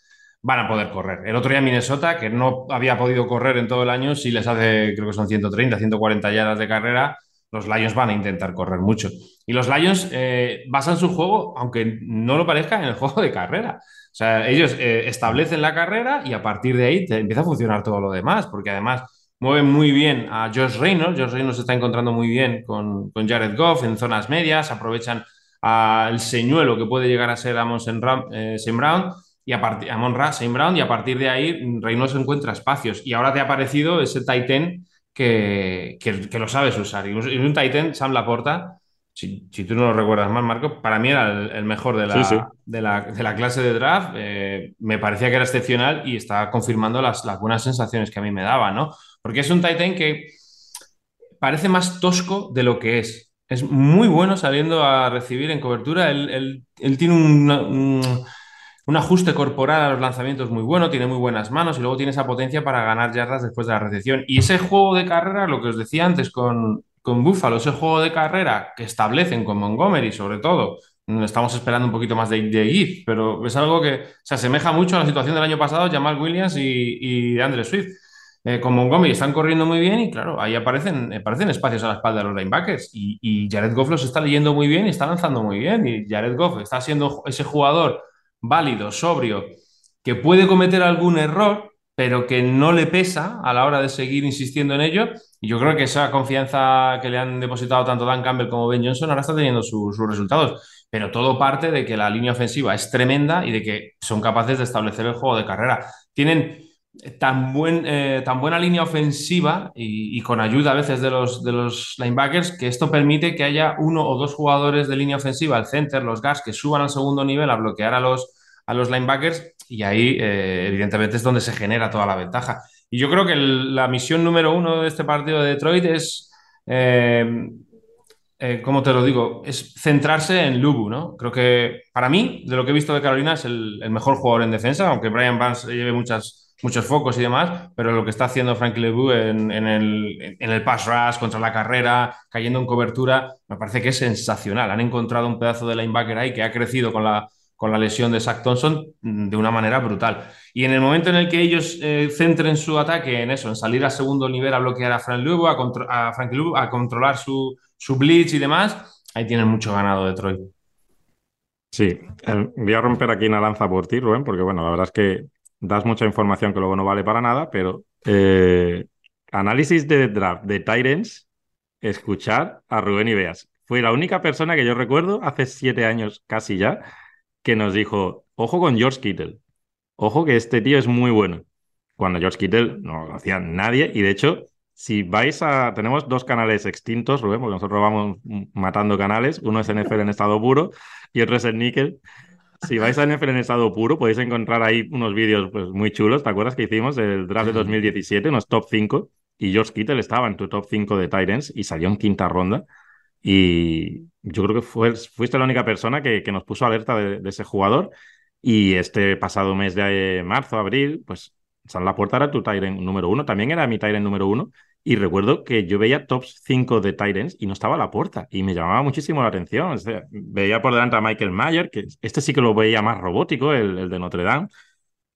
van a poder correr. El otro día Minnesota, que no había podido correr en todo el año, si les hace, creo que son 130, 140 yardas de carrera, los Lions van a intentar correr mucho. Y los Lions eh, basan su juego, aunque no lo parezca, en el juego de carrera. O sea, ellos eh, establecen la carrera y a partir de ahí empieza a funcionar todo lo demás, porque además mueven muy bien a Josh Reynolds. Josh Reynolds se está encontrando muy bien con, con Jared Goff en zonas medias, aprovechan al señuelo que puede llegar a ser Amos en eh, Brown y a partir Amon Ra, Shane Brown, y a partir de ahí Reynoso encuentra espacios. Y ahora te ha aparecido ese Titan que, que, lo sabes usar. Y un Titan, Sam Laporta, si, si, tú no lo recuerdas más, Marco, para mí era el, mejor de la, De, la, de la, clase de draft. Eh, me parecía que era excepcional y está confirmando las, las, buenas sensaciones que a mí me daba, ¿no? Porque es un Titan que parece más tosco de lo que es. Es muy bueno saliendo a recibir en cobertura. Él, él, tiene un un ajuste corporal a los lanzamientos muy bueno, tiene muy buenas manos y luego tiene esa potencia para ganar yardas después de la recepción. Y ese juego de carrera, lo que os decía antes con, con Buffalo, ese juego de carrera que establecen con Montgomery, sobre todo, estamos esperando un poquito más de, de pero es algo que se asemeja mucho a la situación del año pasado, Jamal Williams y, y Andre Swift. Eh, con Montgomery están corriendo muy bien y claro, ahí aparecen, aparecen espacios a la espalda de los linebackers y, y Jared Goff los está leyendo muy bien y está lanzando muy bien y Jared Goff está siendo ese jugador válido, sobrio, que puede cometer algún error, pero que no le pesa a la hora de seguir insistiendo en ello. Y yo creo que esa confianza que le han depositado tanto Dan Campbell como Ben Johnson ahora está teniendo sus resultados. Pero todo parte de que la línea ofensiva es tremenda y de que son capaces de establecer el juego de carrera. Tienen tan, buen, eh, tan buena línea ofensiva y, con ayuda a veces de los, de los linebackers que esto permite que haya uno o dos jugadores de línea ofensiva, el center, los gas, que suban al segundo nivel a bloquear a los, a los linebackers y ahí eh, evidentemente es donde se genera toda la ventaja. Y yo creo que la misión número uno de este partido de Detroit es... Eh, ¿cómo te lo digo? Es centrarse en Lubu, ¿no? Creo que para mí, de lo que he visto de Carolina, es el, el mejor jugador en defensa, aunque Brian Vance lleve muchas muchos focos y demás, pero lo que está haciendo Frank Lebu en, el, en el pass rush, contra la carrera, cayendo en cobertura, me parece que es sensacional. Han encontrado un pedazo de linebacker ahí que ha crecido con la, con la lesión de Zach Thompson mm, de una manera brutal. Y en el momento en el que ellos eh, centren su ataque en eso, en salir al segundo nivel a bloquear a Frank Lubu, a, a, Frank a controlar su, su blitz y demás, ahí tienen mucho ganado Detroit. Sí, voy a romper aquí una lanza por ti, Rubén, porque bueno, la verdad es que das mucha información que luego no vale para nada, pero eh, análisis de draft de Tyrants, escuchar a Rubén Ibeas. Fue la única persona que yo recuerdo hace siete años casi ya que nos dijo, ojo con George Kittle, ojo que este tío es muy bueno. Cuando George Kittle no lo hacía nadie y de hecho, si vais a... Tenemos dos canales extintos, Rubén, porque nosotros vamos matando canales, uno es NFL en estado puro y otro es el Nickel. Si vais a NFL en estado puro, podéis encontrar ahí unos vídeos pues, muy chulos. ¿Te acuerdas que hicimos el draft de 2017, unos top 5? Y George Kittle estaba en tu top 5 de Titans y salió en quinta ronda. Y yo creo que fue, fuiste la única persona que, que nos puso alerta de, ese jugador. Y este pasado mes de marzo, abril, pues San La Puerta era tu Tyrant número uno. También era mi Tyrant número uno. Y recuerdo que yo veía tops 5 de Tyrants y no estaba a la puerta. Y me llamaba muchísimo la atención. Veía por delante a Michael Mayer, que este sí que lo veía más robótico, el, el de Notre Dame.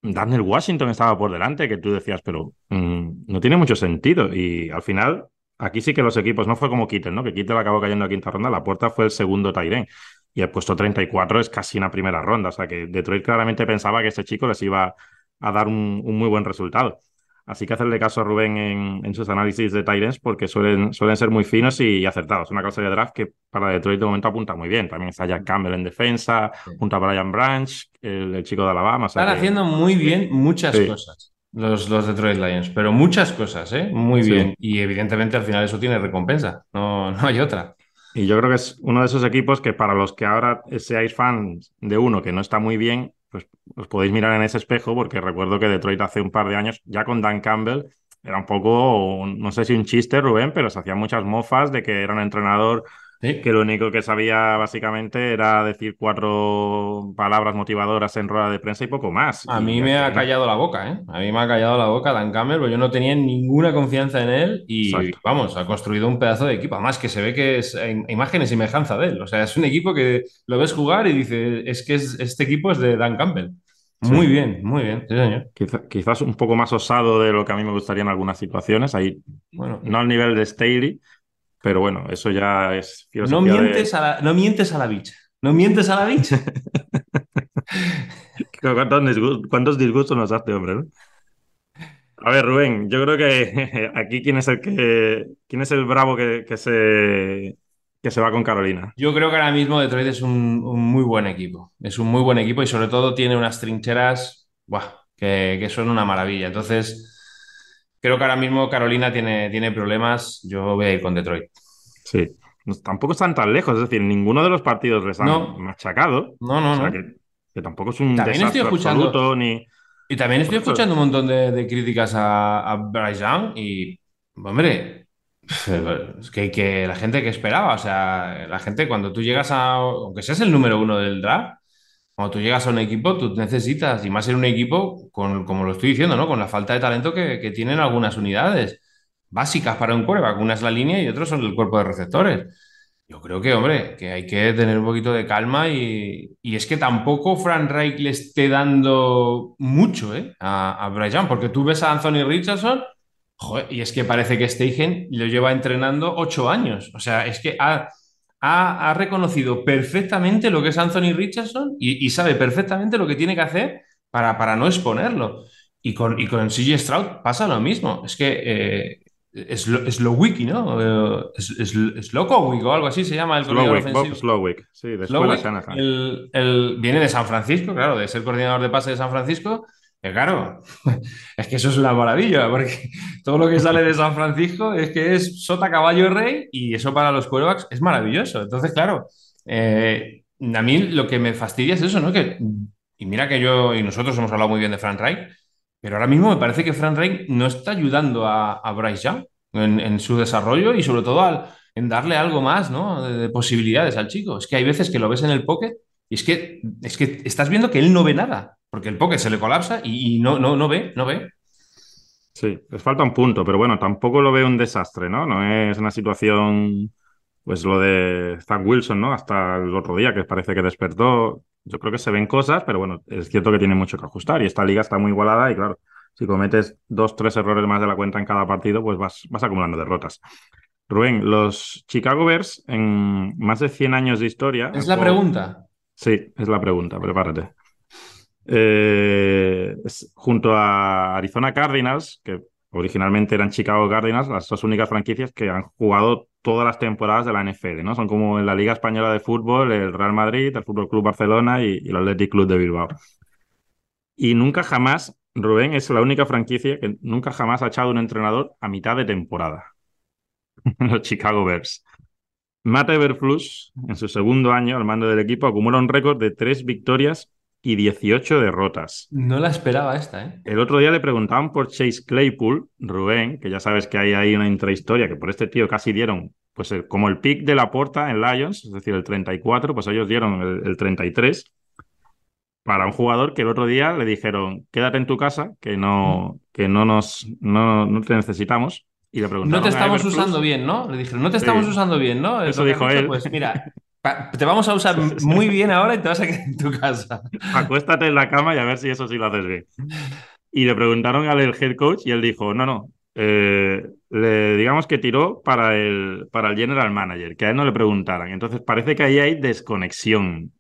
Daniel Washington estaba por delante, que tú decías, pero mmm, no tiene mucho sentido. Y al final, aquí sí que los equipos, no fue como Kittel, ¿no? Que Kittel acabó cayendo a quinta ronda, la puerta fue el segundo Tyren. Y el puesto 34 es casi una primera ronda. O sea que Detroit claramente pensaba que este chico les iba a dar un muy buen resultado. Así que hacerle caso a Rubén en, en sus análisis de Tyrants porque suelen, suelen ser muy finos y acertados. Una clase de draft que para Detroit de momento apunta muy bien. También está Jack Campbell en defensa, sí. junto a Brian Branch, el, el chico de Alabama. O sea Están que... haciendo muy bien muchas sí. cosas los, los Detroit Lions, pero muchas cosas, ¿eh? Muy sí. bien. Y evidentemente al final eso tiene recompensa, no, no hay otra. Y yo creo que es uno de esos equipos que para los que ahora seáis fans de uno que no está muy bien, pues os podéis mirar en ese espejo porque recuerdo que Detroit hace un par de años, ya con Dan Campbell, era un poco, no sé si un chiste, Rubén, pero se hacían muchas mofas de que era un entrenador ¿Sí? que lo único que sabía básicamente era decir cuatro palabras motivadoras en rueda de prensa y poco más. A mí me ha callado la boca, ¿eh? A mí me ha callado la boca Dan Campbell, porque yo no tenía ninguna confianza en él y, Exacto. vamos, ha construido un pedazo de equipo. Además que se ve que es imagen y semejanza de él. O sea, es un equipo que lo ves jugar y dice, es que es, este equipo es de Dan Campbell. Muy bien, muy bien, sí, señor. Quizá, quizás un poco más osado de lo que a mí me gustaría en algunas situaciones. Ahí, bueno, no al nivel de Staley, pero bueno, eso ya es No mientes, de... a la, no mientes a la bicha. No mientes a la bicha. *laughs* ¿Cuántos, disgustos, ¿Cuántos, disgustos nos hace, hombre? ¿no? A ver, Rubén, yo creo que *laughs* aquí quién es el que quién es el bravo que, que se que se va con Carolina. Yo creo que ahora mismo Detroit es un, un, muy buen equipo. Es un muy buen equipo y sobre todo tiene unas trincheras buah, que, que, son una maravilla. Entonces, creo que ahora mismo Carolina tiene, tiene problemas. Yo voy a ir con Detroit. Sí, tampoco están tan lejos. Es decir, ninguno de los partidos les han no. machacado. No, no, o sea, no. Que, que, tampoco es un también desastre estoy escuchando, absoluto ni... Y también estoy escuchando un montón de, de críticas a, a Bryce Young y, hombre, que, que, la gente que esperaba, o sea, la gente cuando tú llegas a, aunque seas el número uno del draft, cuando tú llegas a un equipo, tú necesitas, y más en un equipo, con, como lo estoy diciendo, ¿no? Con la falta de talento que, que tienen algunas unidades básicas para un quarterback. Una es la línea y otros son el cuerpo de receptores. Yo creo que, hombre, que hay que tener un poquito de calma y, y es que tampoco Frank Reich le esté dando mucho ¿eh? a, a Brian, porque tú ves a Anthony Richardson Joder, y es que parece que Steichen lo lleva entrenando ocho años. O sea, es que ha, ha, ha reconocido perfectamente lo que es Anthony Richardson y, y, sabe perfectamente lo que tiene que hacer para, para no exponerlo. Y con, y con CJ Stroud pasa lo mismo. Es que eh, es, lo, es lo wiki, ¿no? Eh, es, es, es loco o algo así se llama el coordinador Slowick, ofensivo. Bob Slowick, sí, de Slowick, el, el, viene de San Francisco, claro, de ser coordinador de pase de San Francisco claro, *laughs* es que eso es una maravilla, porque todo lo que sale de San Francisco es que es sota, caballo y rey, y eso para los quarterbacks es maravilloso. Entonces, claro, eh, a mí lo que me fastidia es eso, ¿no? Que, y mira que yo y nosotros hemos hablado muy bien de Frank Reich, pero ahora mismo me parece que Frank Reich no está ayudando a, Bryce Young en, en, su desarrollo y sobre todo al, en darle algo más, ¿no? De, de posibilidades al chico. Es que hay veces que lo ves en el pocket y es que, es que estás viendo que él no ve nada. Porque el pocket se le colapsa y, y no, no, no ve, no ve. Sí, les falta un punto, pero bueno, tampoco lo veo un desastre, ¿no? No es una situación, pues lo de Zach Wilson, ¿no? Hasta el otro día que parece que despertó. Yo creo que se ven cosas, pero bueno, es cierto que tiene mucho que ajustar y esta liga está muy igualada y claro, si cometes dos, tres errores más de la cuenta en cada partido, pues vas, vas acumulando derrotas. Rubén, los Chicago Bears en más de 100 años de historia. Es la pregunta. Sí, es la pregunta, prepárate. Eh, junto a Arizona Cardinals, que originalmente eran Chicago Cardinals, las dos únicas franquicias que han jugado todas las temporadas de la NFL, ¿no? Son como en la Liga Española de Fútbol, el Real Madrid, el Fútbol Club Barcelona y, el Athletic Club de Bilbao. Y nunca jamás, Rubén es la única franquicia que nunca jamás ha echado un entrenador a mitad de temporada. *laughs* Los Chicago Bears. Matt Everfluss, en su segundo año al mando del equipo, acumula un récord de tres victorias y 18 derrotas. No la esperaba esta, ¿eh? El otro día le preguntaban por Chase Claypool, Rubén, que ya sabes que hay ahí una intrahistoria, que por este tío casi dieron, pues el, como el pick de la porta en Lions, es decir, el 34, pues ellos dieron el, el, 33 para un jugador que el otro día le dijeron, quédate en tu casa, que no, que no nos, no, no te necesitamos. Y le no te estamos usando bien, ¿no? Le dijeron, no te estamos usando bien, ¿no? Eso dijo él. Pues mira, te vamos a usar muy bien ahora y te vas a quedar en tu casa. Acuéstate en la cama y a ver si eso sí lo haces bien. Y le preguntaron al head coach y él dijo, no, no, eh, le, digamos que tiró para el, para el general manager, que a él no le preguntaran. Entonces parece que ahí hay desconexión.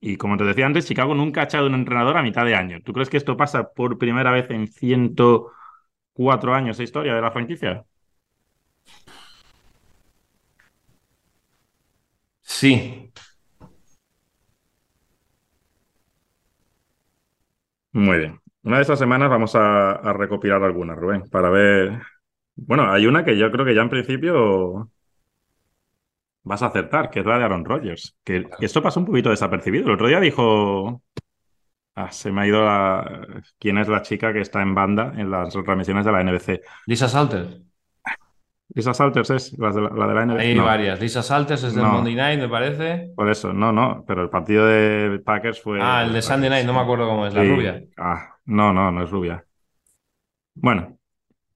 Y como te decía antes, Chicago nunca ha echado un entrenador a mitad de año. ¿Tú crees que esto pasa por primera vez en ciento cuatro años de historia de la franquicia. Sí. Muy bien. Una de estas semanas vamos a, recopilar algunas, Rubén, para ver. Bueno, hay una que yo creo que ya en principio vas a acertar, que es la de Aaron Rodgers. Que, que esto pasó un poquito desapercibido. El otro día dijo Ah, se me ha ido la... ¿Quién es la chica que está en banda en las transmisiones de la NBC? Lisa Salters. Lisa Salters es la de la, NBC. Hay varias. Lisa Salters es del Monday Night, me parece. Por eso, no, no. Pero el partido de Packers fue. Ah, el de Sunday Night, no me acuerdo cómo es, la rubia. Ah, no, no, no es rubia. Bueno,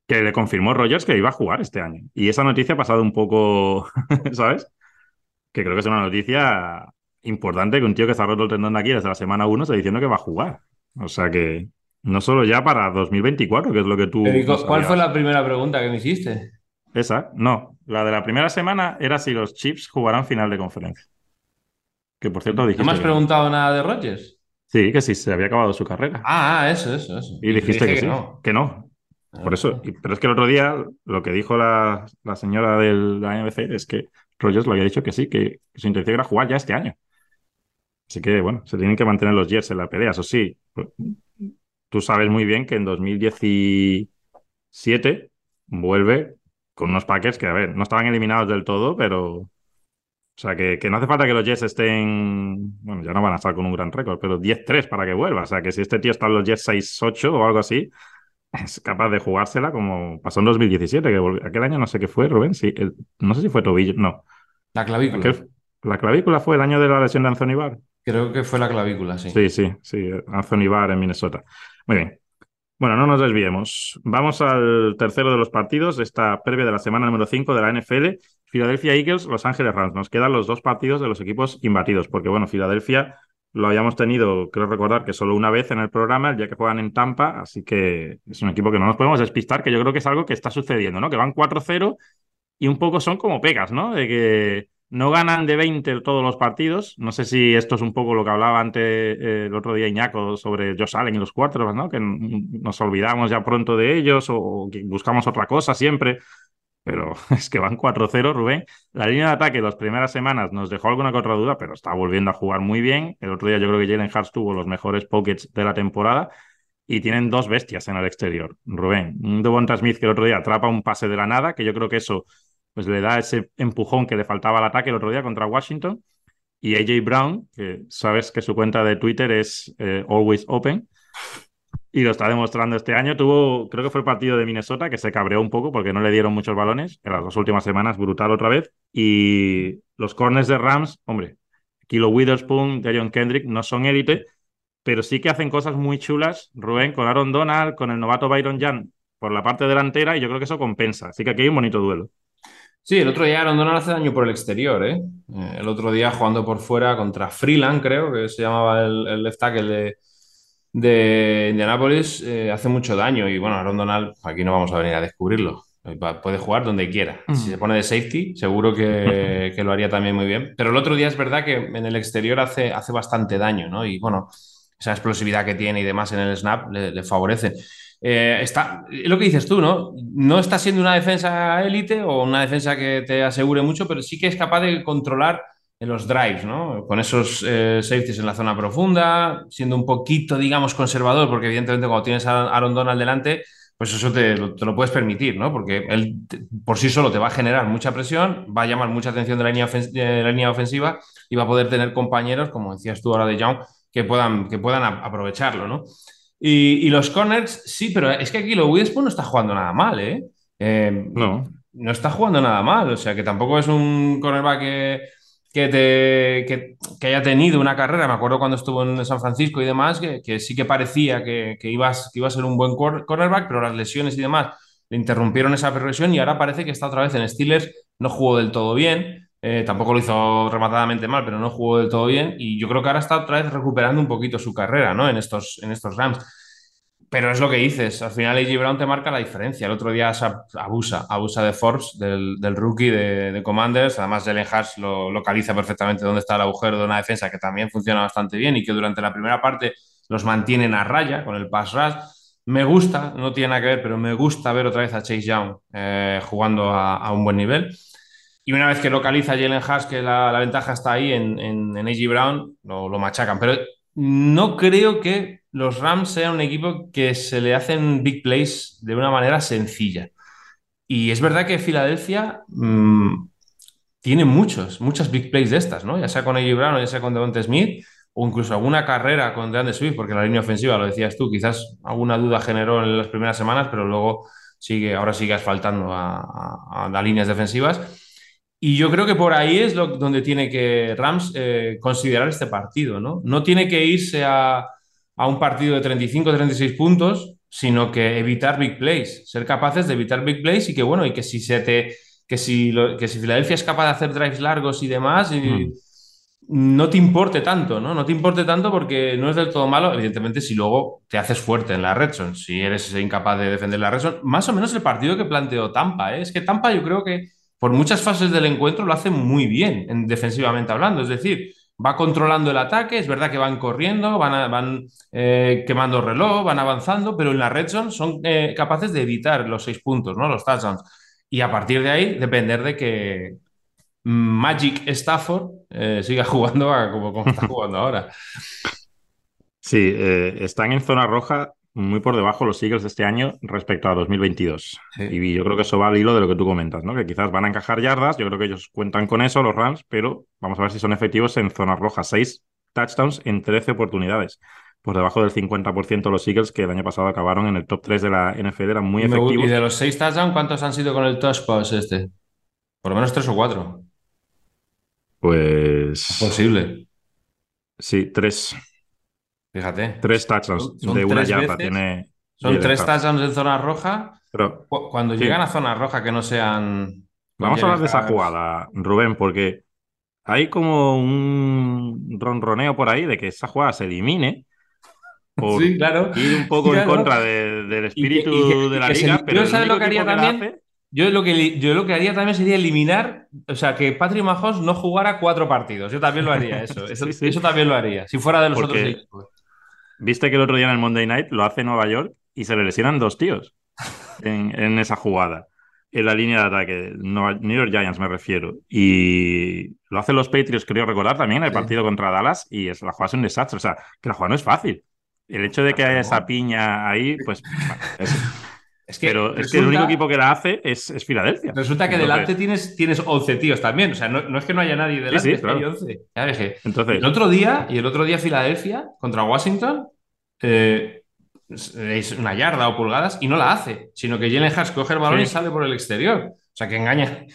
que le confirmó Rogers que iba a jugar este año. Y esa noticia ha pasado un poco, *laughs* ¿sabes? Que creo que es una noticia importante que un tío que está roto el tendón de aquí desde la semana 1 está diciendo que va a jugar. O sea que no solo ya para 2024, que es lo que tú. ¿Cuál fue la primera pregunta que me hiciste? Esa, no. La de la primera semana era si los Chips jugarán final de conferencia. Que por cierto dijiste. ¿No me has preguntado nada de Rogers? Sí, que sí, se había acabado su carrera. Ah, ah eso, eso, eso. Y, dijiste que, sí, no. que no. Por eso. Ah. pero es que el otro día lo que dijo la, señora de la NBC es que Rogers lo había dicho que sí, que su intención era jugar ya este año. Así que, bueno, se tienen que mantener los Jets en la pelea. Eso sí, tú sabes muy bien que en 2017 vuelve con unos Packers que, a ver, no estaban eliminados del todo, pero. O sea, que, no hace falta que los Jets estén. Bueno, ya no van a estar con un gran récord, pero 10-3 para que vuelva. O sea, que si este tío está en los Jets 6-8 o algo así, es capaz de jugársela como pasó en 2017, que aquel año no sé qué fue, Rubén. Sí, no sé si fue tobillo, no. La clavícula. la clavícula fue el año de la lesión de Anthony Barr. Creo que fue la clavícula, sí. Sí, sí, sí. Anthony Barr en Minnesota. Muy bien. Bueno, no nos desviemos. Vamos al tercero de los partidos de esta previa de la semana número 5 de la NFL. Philadelphia Eagles, Los Ángeles Rams. Nos quedan los dos partidos de los equipos imbatidos, porque bueno, Filadelfia lo habíamos tenido, creo recordar que solo una vez en el programa, ya que juegan en Tampa, así que es un equipo que no nos podemos despistar, que yo creo que es algo que está sucediendo, ¿no? Que van 4-0 y un poco son como pegas, ¿no? De que no ganan de 20 todos los partidos. No sé si esto es un poco lo que hablaba antes eh, el otro día Iñaco sobre Josh Allen y los cuatro, ¿no? Que nos olvidamos ya pronto de ellos o que buscamos otra cosa siempre. Pero *laughs* es que van 4-0, Rubén. La línea de ataque las primeras semanas nos dejó alguna que otra duda, pero está volviendo a jugar muy bien. El otro día yo creo que Jalen Hurts tuvo los mejores pockets de la temporada y tienen dos bestias en el exterior. Rubén, un Devonta Smith que el otro día atrapa un pase de la nada, que yo creo que eso pues le da ese empujón que le faltaba al ataque el otro día contra Washington. Y AJ Brown, que sabes que su cuenta de Twitter es eh, Always Open, y lo está demostrando este año. Tuvo, creo que fue el partido de Minnesota, que se cabreó un poco porque no le dieron muchos balones en las dos últimas semanas, brutal otra vez. Y los corners de Rams, hombre, Kilo Witherspoon, John Kendrick no son élite, pero sí que hacen cosas muy chulas, Rubén, con Aaron Donald, con el novato Byron Jan por la parte delantera, y yo creo que eso compensa. Así que aquí hay un bonito duelo. Sí, el otro día Aaron Donald hace daño por el exterior, ¿eh? ¿eh? El otro día jugando por fuera contra Freeland, creo, que se llamaba el, left tackle de, de Indianapolis, eh, hace mucho daño. Y bueno, Aaron Donald, aquí no vamos a venir a descubrirlo. Puede jugar donde quiera. Si se pone de safety, seguro *laughs* que, lo haría también muy bien. Pero el otro día es verdad que en el exterior hace, hace bastante daño, ¿no? Y bueno, esa explosividad que tiene y demás en el snap le, le favorece. Eh, está, lo que dices tú, ¿no? No está siendo una defensa élite o una defensa que te asegure mucho, pero sí que es capaz de controlar los drives, ¿no? Con esos eh, safeties en la zona profunda, siendo un poquito, digamos, conservador, porque evidentemente cuando tienes a Aaron Donald delante, pues eso te, lo puedes permitir, ¿no? Porque él por sí solo te va a generar mucha presión, va a llamar mucha atención de la línea, de la línea ofensiva y va a poder tener compañeros, como decías tú ahora de Young, que puedan, que puedan aprovecharlo, ¿no? Y, los corners, sí, pero es que aquí lo Witherspoon no está jugando nada mal, ¿eh? ¿eh? no. No está jugando nada mal, o sea que tampoco es un cornerback que, que, te, que, haya tenido una carrera. Me acuerdo cuando estuvo en San Francisco y demás, que, sí que parecía que, ibas, que iba a ser un buen cornerback, pero las lesiones y demás le interrumpieron esa progresión y ahora parece que está otra vez en Steelers, no jugó del todo bien, eh, tampoco lo hizo rematadamente mal, pero no jugó del todo bien y yo creo que ahora está otra vez recuperando un poquito su carrera, ¿no? En estos, en estos Rams. Pero es lo que dices, al final AJ Brown te marca la diferencia. El otro día abusa, abusa de Forbes, del, rookie de, Commanders. Además, Jalen Hurts lo localiza perfectamente dónde está el agujero de una defensa que también funciona bastante bien y que durante la primera parte los mantienen a raya con el pass rush. Me gusta, no tiene nada que ver, pero me gusta ver otra vez a Chase Young eh, jugando a, un buen nivel. Y una vez que localiza a Jalen Hurts, que la, ventaja está ahí en, en, AJ Brown, lo, lo machacan. Pero no creo que los Rams sean un equipo que se le hacen big plays de una manera sencilla. Y es verdad que Filadelfia mm, tiene muchos, muchas big plays de estas, ¿no? Ya sea con AJ Brown ya sea con Devonta Smith, o incluso alguna carrera con DeAndre Swift, porque la línea ofensiva, lo decías tú, quizás alguna duda generó en las primeras semanas, pero luego sigue, ahora sigue asfaltando a, las líneas defensivas. Y yo creo que por ahí es lo, donde tiene que Rams eh, considerar este partido, ¿no? No tiene que irse a, a un partido de 35 36 puntos, sino que evitar big plays, ser capaces de evitar big plays y que bueno, y que si se te que si que si Filadelfia es capaz de hacer drives largos y demás y, mm. no te importe tanto, ¿no? No te importe tanto porque no es del todo malo, evidentemente si luego te haces fuerte en la red zone, si eres incapaz de defender la red zone, más o menos el partido que planteó Tampa, ¿eh? es que Tampa yo creo que por muchas fases del encuentro lo hace muy bien en, defensivamente hablando, es decir, va controlando el ataque, es verdad que van corriendo, van, eh, quemando reloj, van avanzando, pero en la red zone son eh, capaces de evitar los seis puntos, ¿no? Los touchdowns. Y a partir de ahí, depender de que Magic Stafford eh, siga *laughs* jugando como está jugando ahora. Sí, están en zona roja muy por debajo los Eagles de este año respecto a 2022. Y yo creo que eso va al hilo de lo que tú comentas, ¿no? Que quizás van a encajar yardas, yo creo que ellos cuentan con eso, los Rams, pero vamos a ver si son efectivos en zona roja. Seis touchdowns en 13 oportunidades. Por debajo del 50% los Eagles que el año pasado acabaron en el top 3 de la NFL, eran muy efectivos. ¿Y de los seis touchdowns cuántos han sido con el touch pass este? Por lo menos tres o cuatro. Pues... ¿Es posible. Sí, tres. Fíjate. Tres touchdowns de una yarda tiene. Son tres touchdowns en zona roja. Pero, Cuando llegan a zona roja que no sean. Vamos a hablar de esa jugada, Rubén, porque hay como un ronroneo por ahí de que esa jugada se elimine. Por sí, claro. Ir un poco *laughs* en contra del espíritu de la liga. pero ¿sabes lo que haría también? yo, lo que, yo lo que haría también sería eliminar, o sea, que Patrick Mahomes no jugara cuatro partidos. Yo también lo haría, eso. *laughs* Eso, también lo haría, si fuera de los otros equipos. Viste que el otro día en el Monday Night lo hace Nueva York y se le lesionan dos tíos en, esa jugada. En la línea de ataque, New York Giants me refiero. Y lo hacen los Patriots, creo recordar también, el partido contra Dallas, y es, la jugada es un desastre. O sea, que la jugada no es fácil. El hecho de que haya esa piña ahí, pues. *laughs* Es que Pero es que el único equipo que la hace es, Filadelfia. Resulta que delante tienes, tienes 11 tíos también. O sea, no, es que no haya nadie delante, hay 11. Entonces, el otro día, y el otro día Filadelfia contra Washington, eh, es una yarda o pulgadas y no la hace, sino que Jalen Hurts coge el balón y sale por el exterior. O sea, que engaña.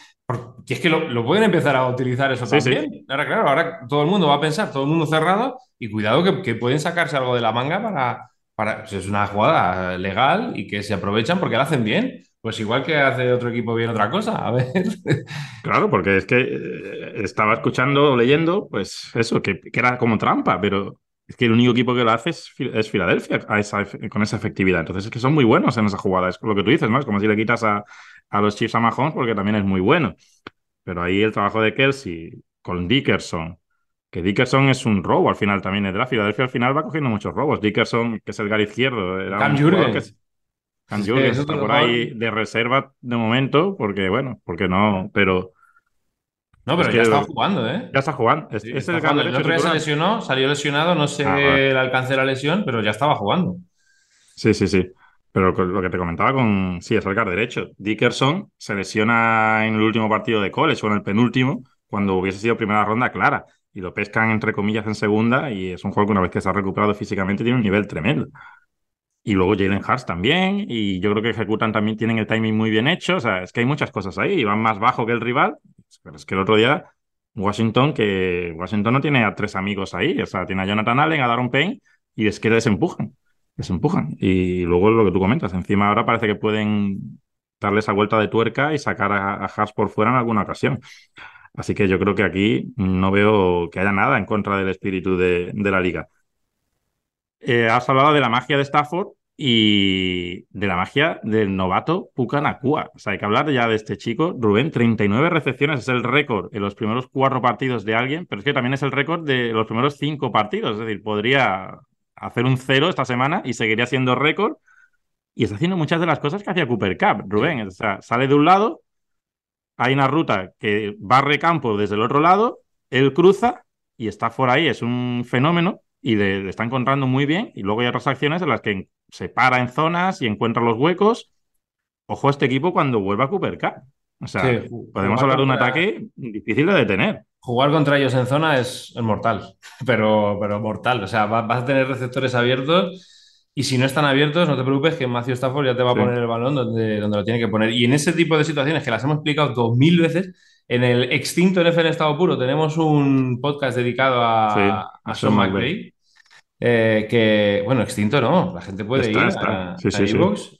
Y es que lo, pueden empezar a utilizar eso también. Ahora, claro, ahora todo el mundo va a pensar, todo el mundo cerrado, y cuidado que, pueden sacarse algo de la manga para, para. Pues es una jugada legal y que se aprovechan porque la hacen bien. Pues igual que hace otro equipo bien otra cosa, a ver. *laughs* Claro, porque es que eh, estaba escuchando o leyendo, pues eso, que, que, era como trampa, pero es que el único equipo que lo hace es, Filadelfia con esa efectividad. Entonces es que son muy buenos en esa jugada. Es lo que tú dices, ¿no? Es como si le quitas a, los Chiefs a Mahomes porque también es muy bueno. Pero ahí el trabajo de Kelsey con Dickerson, que Dickerson es un robo al final también de la Filadelfia al final va cogiendo muchos robos. Dickerson, que es el gar izquierdo, era Cam Jurgens. Cam Jurgens está por ahí de reserva de momento, porque bueno, porque no, pero no, pero ya está jugando, ¿eh? Ya está jugando. el, otro día se lesionó, salió lesionado, no sé ah, el alcance de la lesión, pero ya estaba jugando. Sí, sí, sí. Pero lo que te comentaba con. Sí, es el car derecho. Dickerson se lesiona en el último partido de college o en el penúltimo, cuando hubiese sido primera ronda clara. Y lo pescan entre comillas en segunda. Y es un juego que una vez que se ha recuperado físicamente tiene un nivel tremendo. Y luego Jalen Hurts también. Y yo creo que ejecutan también, tienen el timing muy bien hecho. O sea, es que hay muchas cosas ahí. Y van más bajo que el rival pero es que el otro día, Washington, que Washington no tiene a tres amigos ahí, o sea, tiene a Jonathan Allen, a Daron Payne, y es que les empujan, les empujan. Y luego lo que tú comentas, encima ahora parece que pueden darle esa vuelta de tuerca y sacar a, a Haas por fuera en alguna ocasión. Así que yo creo que aquí no veo que haya nada en contra del espíritu de, la liga. Eh, has hablado de la magia de Stafford y de la magia del novato Puka Nakua. O sea, hay que hablar ya de este chico. Rubén, 39 recepciones es el récord en los primeros cuatro partidos de alguien, pero es que también es el récord de los primeros cinco partidos. Es decir, podría hacer un cero esta semana y seguiría siendo récord. Y está haciendo muchas de las cosas que hacía Cooper Cup, Rubén. O sea, sale de un lado, hay una ruta que barre campo desde el otro lado, él cruza y está por ahí, es un fenómeno y le, está encontrando muy bien. Y luego hay otras acciones en las que se para en zonas y encuentra los huecos. Ojo a este equipo cuando vuelva a Cooper Cup. O sea, podemos hablar de un ataque difícil de detener. Jugar contra ellos en zona es, mortal, *laughs* pero, pero mortal. O sea, vas a tener receptores abiertos y si no están abiertos, no te preocupes que Matthew Stafford ya te va a poner el balón donde, donde lo tiene que poner. Y en ese tipo de situaciones que las hemos explicado dos mil veces, en el extinto NFL estado puro tenemos un podcast dedicado a, a, Sean McVay. Eh, que, bueno, extinto no, la gente puede ir a,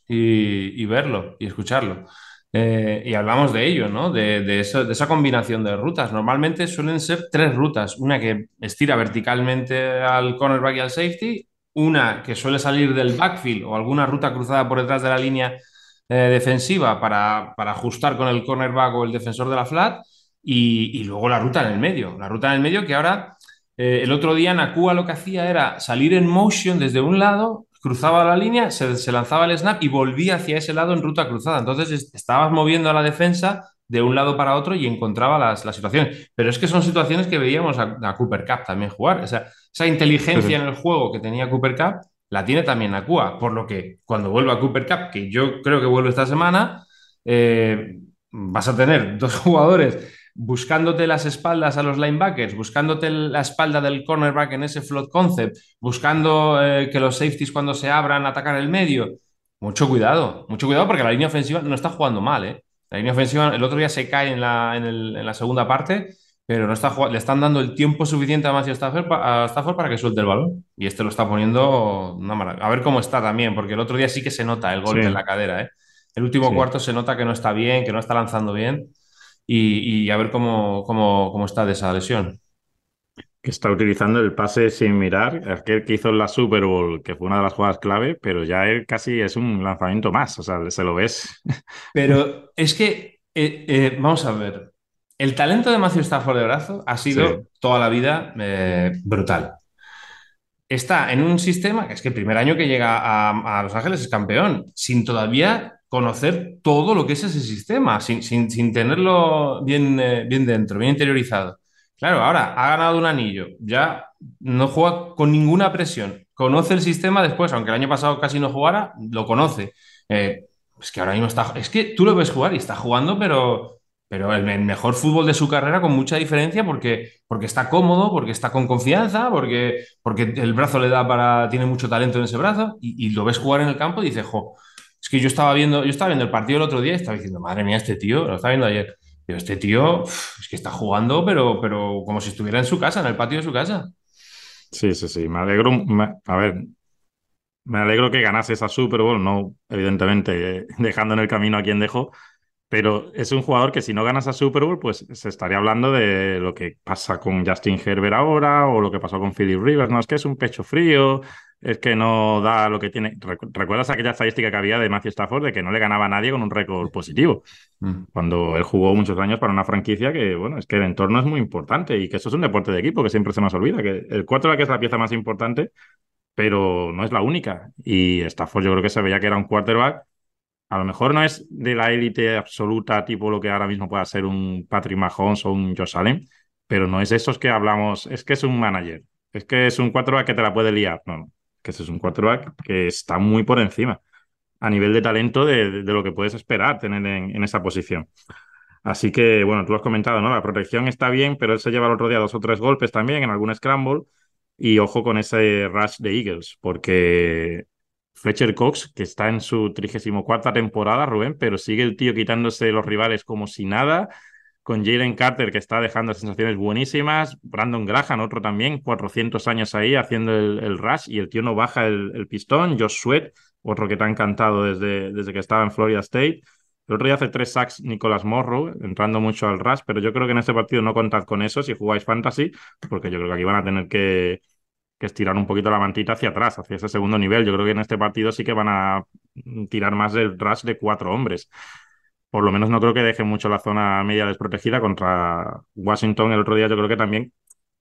y, verlo y escucharlo. Eh, y hablamos de ello, ¿no? De, de, eso, de, esa combinación de rutas. Normalmente suelen ser tres rutas. Una que estira verticalmente al cornerback y al safety, una que suele salir del backfield o alguna ruta cruzada por detrás de la línea eh, defensiva para, ajustar con el cornerback o el defensor de la flat y, luego la ruta en el medio. La ruta en el medio que ahora, eh, el otro día Nakua lo que hacía era salir en motion desde un lado, cruzaba la línea, se, se lanzaba el snap y volvía hacia ese lado en ruta cruzada. Entonces estabas moviendo a la defensa de un lado para otro y encontraba las, situaciones. Pero es que son situaciones que veíamos a, Cooper Cup también jugar. Esa, esa inteligencia en el juego que tenía Cooper Cup la tiene también Nakua. Por lo que cuando vuelva a Cooper Cup, que yo creo que vuelve esta semana, eh, vas a tener *laughs* dos jugadores buscándote las espaldas a los linebackers, buscándote la espalda del cornerback en ese float concept, buscando eh, que los safeties cuando se abran atacan el medio. Mucho cuidado, mucho cuidado porque la línea ofensiva no está jugando mal, ¿eh? La línea ofensiva el otro día se cae en la, en, la segunda parte, pero no está le están dando el tiempo suficiente a Matthew Stafford, para que suelte el balón. Y este lo está poniendo una maravilla. A ver cómo está también, porque el otro día sí que se nota el golpe en la cadera. ¿eh? El último cuarto se nota que no está bien, que no está lanzando bien. Y, a ver cómo, cómo, cómo está de esa lesión que está utilizando el pase sin mirar, aquel que hizo en la Super Bowl, que fue una de las jugadas clave, pero ya él casi es un lanzamiento más, o sea, se lo ves. *laughs* Pero es que, eh, eh, vamos a ver, el talento de Matthew Stafford de brazo ha sido toda la vida eh, brutal. Está en un sistema, que es que el primer año que llega a, Los Ángeles es campeón, sin todavía conocer todo lo que es ese sistema, sin, sin, tenerlo bien, bien dentro, bien interiorizado. Claro, ahora ha ganado un anillo, ya no juega con ninguna presión, conoce el sistema después, aunque el año pasado casi no jugara, lo conoce. Eh, es que ahora mismo está, es que tú lo ves jugar y está jugando, pero, pero el, mejor fútbol de su carrera con mucha diferencia porque, porque está cómodo, porque está con confianza, porque, porque el brazo le da para, tiene mucho talento en ese brazo y, lo ves jugar en el campo y dices, jo, es que yo estaba viendo, yo estaba viendo el partido el otro día y estaba diciendo, madre mía, este tío, lo estaba viendo ayer pero este tío es que está jugando, pero, pero como si estuviera en su casa, en el patio de su casa. Sí, sí, sí. Me alegro. a ver, me alegro que ganase esa Super Bowl, no, evidentemente, eh, dejando en el camino a quien dejó, pero es un jugador que si no ganas a Super Bowl, pues se estaría hablando de lo que pasa con Justin Herbert ahora o lo que pasó con Philip Rivers. No, es que es un pecho frío, es que no da lo que tiene. ¿Recuerdas aquella estadística que había de Matthew Stafford de que no le ganaba a nadie con un récord positivo? Mm. Cuando él jugó muchos años para una franquicia que, bueno, es que el entorno es muy importante y que eso es un deporte de equipo que siempre se nos olvida, que el que es la pieza más importante, pero no es la única. Y Stafford yo creo que se veía que era un quarterback. A lo mejor no es de la élite absoluta, tipo lo que ahora mismo pueda ser un Patrick Mahomes o un Josh Allen, pero no es esos que hablamos, es que es un manager, es que es un quarterback que te la puede liar. No, no que ese es un quarterback que está muy por encima a nivel de talento de, lo que puedes esperar tener en, esa posición. Así que, bueno, tú lo has comentado, ¿no? La protección está bien, pero él se lleva el otro día dos o tres golpes también en algún scramble. Y ojo con ese rush de Eagles, porque Fletcher Cox, que está en su 34 temporada, Rubén, pero sigue el tío quitándose los rivales como si nada con Jalen Carter, que está dejando sensaciones buenísimas, Brandon Graham, otro también, 400 años ahí haciendo el, rush y el tío no baja el, pistón, Josh Sweat, otro que te ha encantado desde, desde que estaba en Florida State. El otro día hace tres sacks Nicolas Morrow, entrando mucho al rush, pero yo creo que en este partido no contad con eso si jugáis fantasy, porque yo creo que aquí van a tener que, que estirar un poquito la mantita hacia atrás, hacia ese segundo nivel. Yo creo que en este partido sí que van a tirar más del rush de cuatro hombres. Por lo menos no creo que deje mucho la zona media desprotegida contra Washington el otro día. Yo creo que también,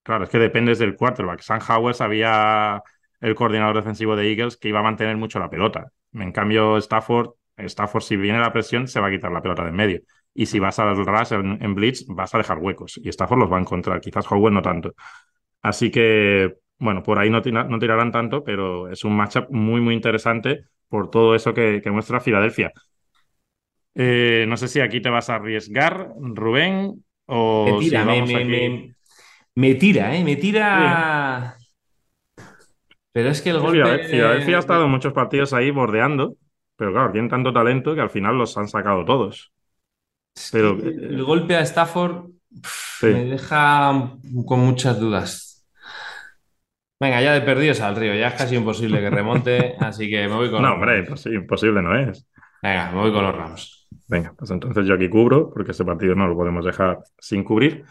claro, es que dependes del quarterback. Sam Howell sabía el coordinador defensivo de Eagles que iba a mantener mucho la pelota. En cambio, Stafford, Stafford si viene la presión, se va a quitar la pelota de en medio. Y si vas al rush en, en blitz, vas a dejar huecos. Y Stafford los va a encontrar. Quizás Howell no tanto. Así que bueno, por ahí no, no, tirarán tanto, pero es un matchup muy, muy interesante por todo eso que, muestra Filadelfia. Eh, no sé si aquí te vas a arriesgar, Rubén, o me tira, me, me, tira, ¿eh? Me tira. Pero es que el golpe. Filadelfia, ha estado muchos partidos ahí bordeando, pero claro, tienen tanto talento que al final los han sacado todos. pero, el golpe a Stafford me deja con muchas dudas. Venga, ya de perdidos al río, ya es casi imposible que remonte, así que me voy con. No, hombre, imposible no es. Venga, me voy con los Rams. Venga, pues entonces yo aquí cubro, porque este partido no lo podemos dejar sin cubrir.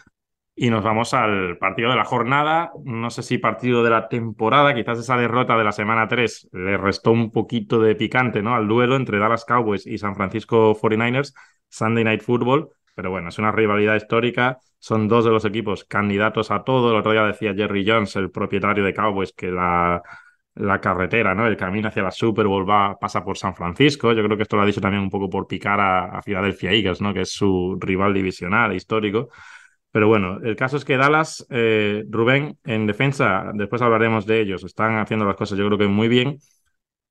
Y nos vamos al partido de la jornada. No sé si partido de la temporada, quizás esa derrota de la semana 3 le restó un poquito de picante ¿no? al duelo entre Dallas Cowboys y San Francisco 49ers, Sunday Night Football. Pero bueno, es una rivalidad histórica. Son dos de los equipos candidatos a todo. El otro día decía Jerry Jones, el propietario de Cowboys, que la, la carretera, ¿no? El camino hacia la Super Bowl va, pasa por San Francisco. Yo creo que esto lo ha dicho también un poco por picar a, a Philadelphia Eagles, ¿no? Que es su rival divisional histórico. Pero bueno, el caso es que Dallas, eh, Rubén, en defensa, después hablaremos de ellos, están haciendo las cosas yo creo que muy bien.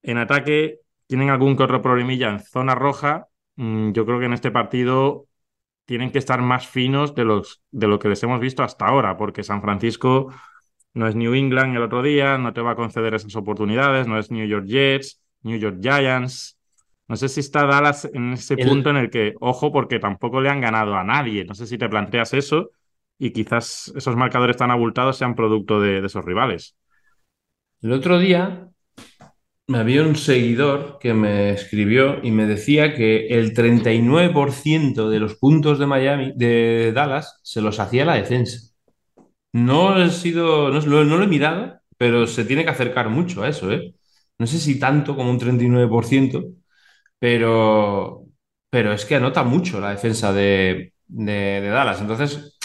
En ataque, tienen algún que otro problemilla en zona roja. Mm, yo creo que en este partido tienen que estar más finos de, los, de lo que les hemos visto hasta ahora, porque San Francisco no es New England el otro día, no te va a conceder esas oportunidades, no es New York Jets, New York Giants. No sé si está Dallas en ese punto en el que, ojo, porque tampoco le han ganado a nadie. No sé si te planteas eso y quizás esos marcadores tan abultados sean producto de esos rivales. El otro día había un seguidor que me escribió y me decía que el 39% de los puntos de Miami, de Dallas, se los hacía la defensa. No he sido, no, lo he mirado, pero se tiene que acercar mucho a eso, ¿eh? No sé si tanto como un 39%, pero, pero es que anota mucho la defensa de, de Dallas. Entonces,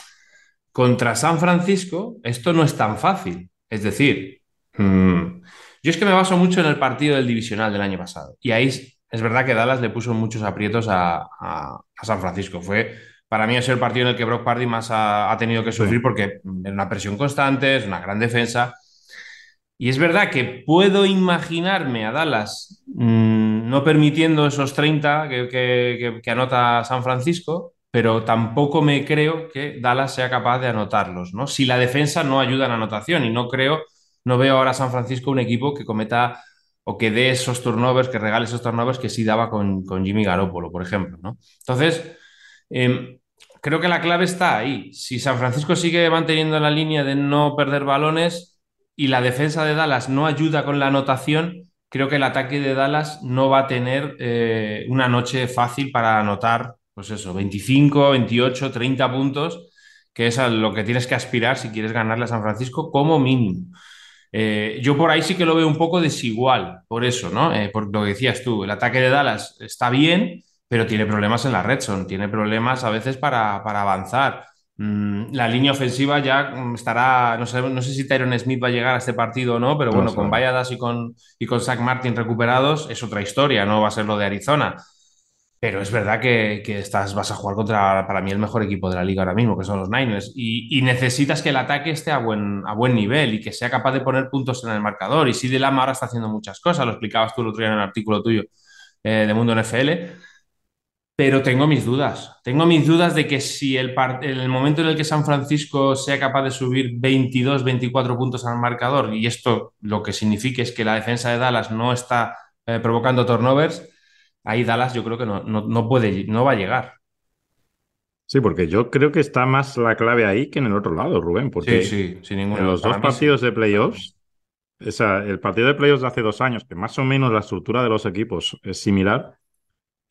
contra San Francisco, esto no es tan fácil. Es decir, hmm, yo es que me baso mucho en el partido del divisional del año pasado. Y ahí es verdad que Dallas le puso muchos aprietos a, San Francisco. Fue, para mí, es el partido en el que Brock Party más ha, tenido que sufrir porque es una presión constante, es una gran defensa. Y es verdad que puedo imaginarme a Dallas mm, no permitiendo esos 30 que, que, anota San Francisco, pero tampoco me creo que Dallas sea capaz de anotarlos, ¿no? Si la defensa no ayuda en anotación y no creo no veo ahora a San Francisco un equipo que cometa o que dé esos turnovers, que regale esos turnovers que sí daba con, Jimmy Garoppolo, por ejemplo. ¿no? Entonces, em, creo que la clave está ahí. Si San Francisco sigue manteniendo la línea de no perder balones y la defensa de Dallas no ayuda con la anotación, creo que el ataque de Dallas no va a tener eh, una noche fácil para anotar, pues eso, 25, 28, 30 puntos, que es a lo que tienes que aspirar si quieres ganarle a San Francisco como mínimo. Eh, yo por ahí sí que lo veo un poco desigual, por eso, ¿no? Eh, por lo que decías tú, el ataque de Dallas está bien, pero tiene problemas en la red zone, tiene problemas a veces para, avanzar. Mm, la línea ofensiva ya mm, estará, no sé, no sé si Tyron Smith va a llegar a este partido o no, pero bueno, con Valladas y con, y con Zach Martin recuperados es otra historia, no va a ser lo de Arizona. Pero es verdad que, estás, vas a jugar contra, para mí, el mejor equipo de la liga ahora mismo, que son los Niners. Y, necesitas que el ataque esté a buen, a buen nivel y que sea capaz de poner puntos en el marcador. Y sí, Lama ahora está haciendo muchas cosas, lo explicabas tú el otro día en el artículo tuyo eh, de Mundo NFL. Pero tengo mis dudas. Tengo mis dudas de que si el, el momento en el que San Francisco sea capaz de subir 22, 24 puntos al marcador, y esto lo que significa es que la defensa de Dallas no está eh, provocando turnovers, ahí Dallas yo creo que no, puede, no va a llegar. Sí, porque yo creo que está más la clave ahí que en el otro lado, Rubén. Porque sí, sí, sin En los dos partidos de playoffs, o el partido de playoffs de hace dos años, que más o menos la estructura de los equipos es similar,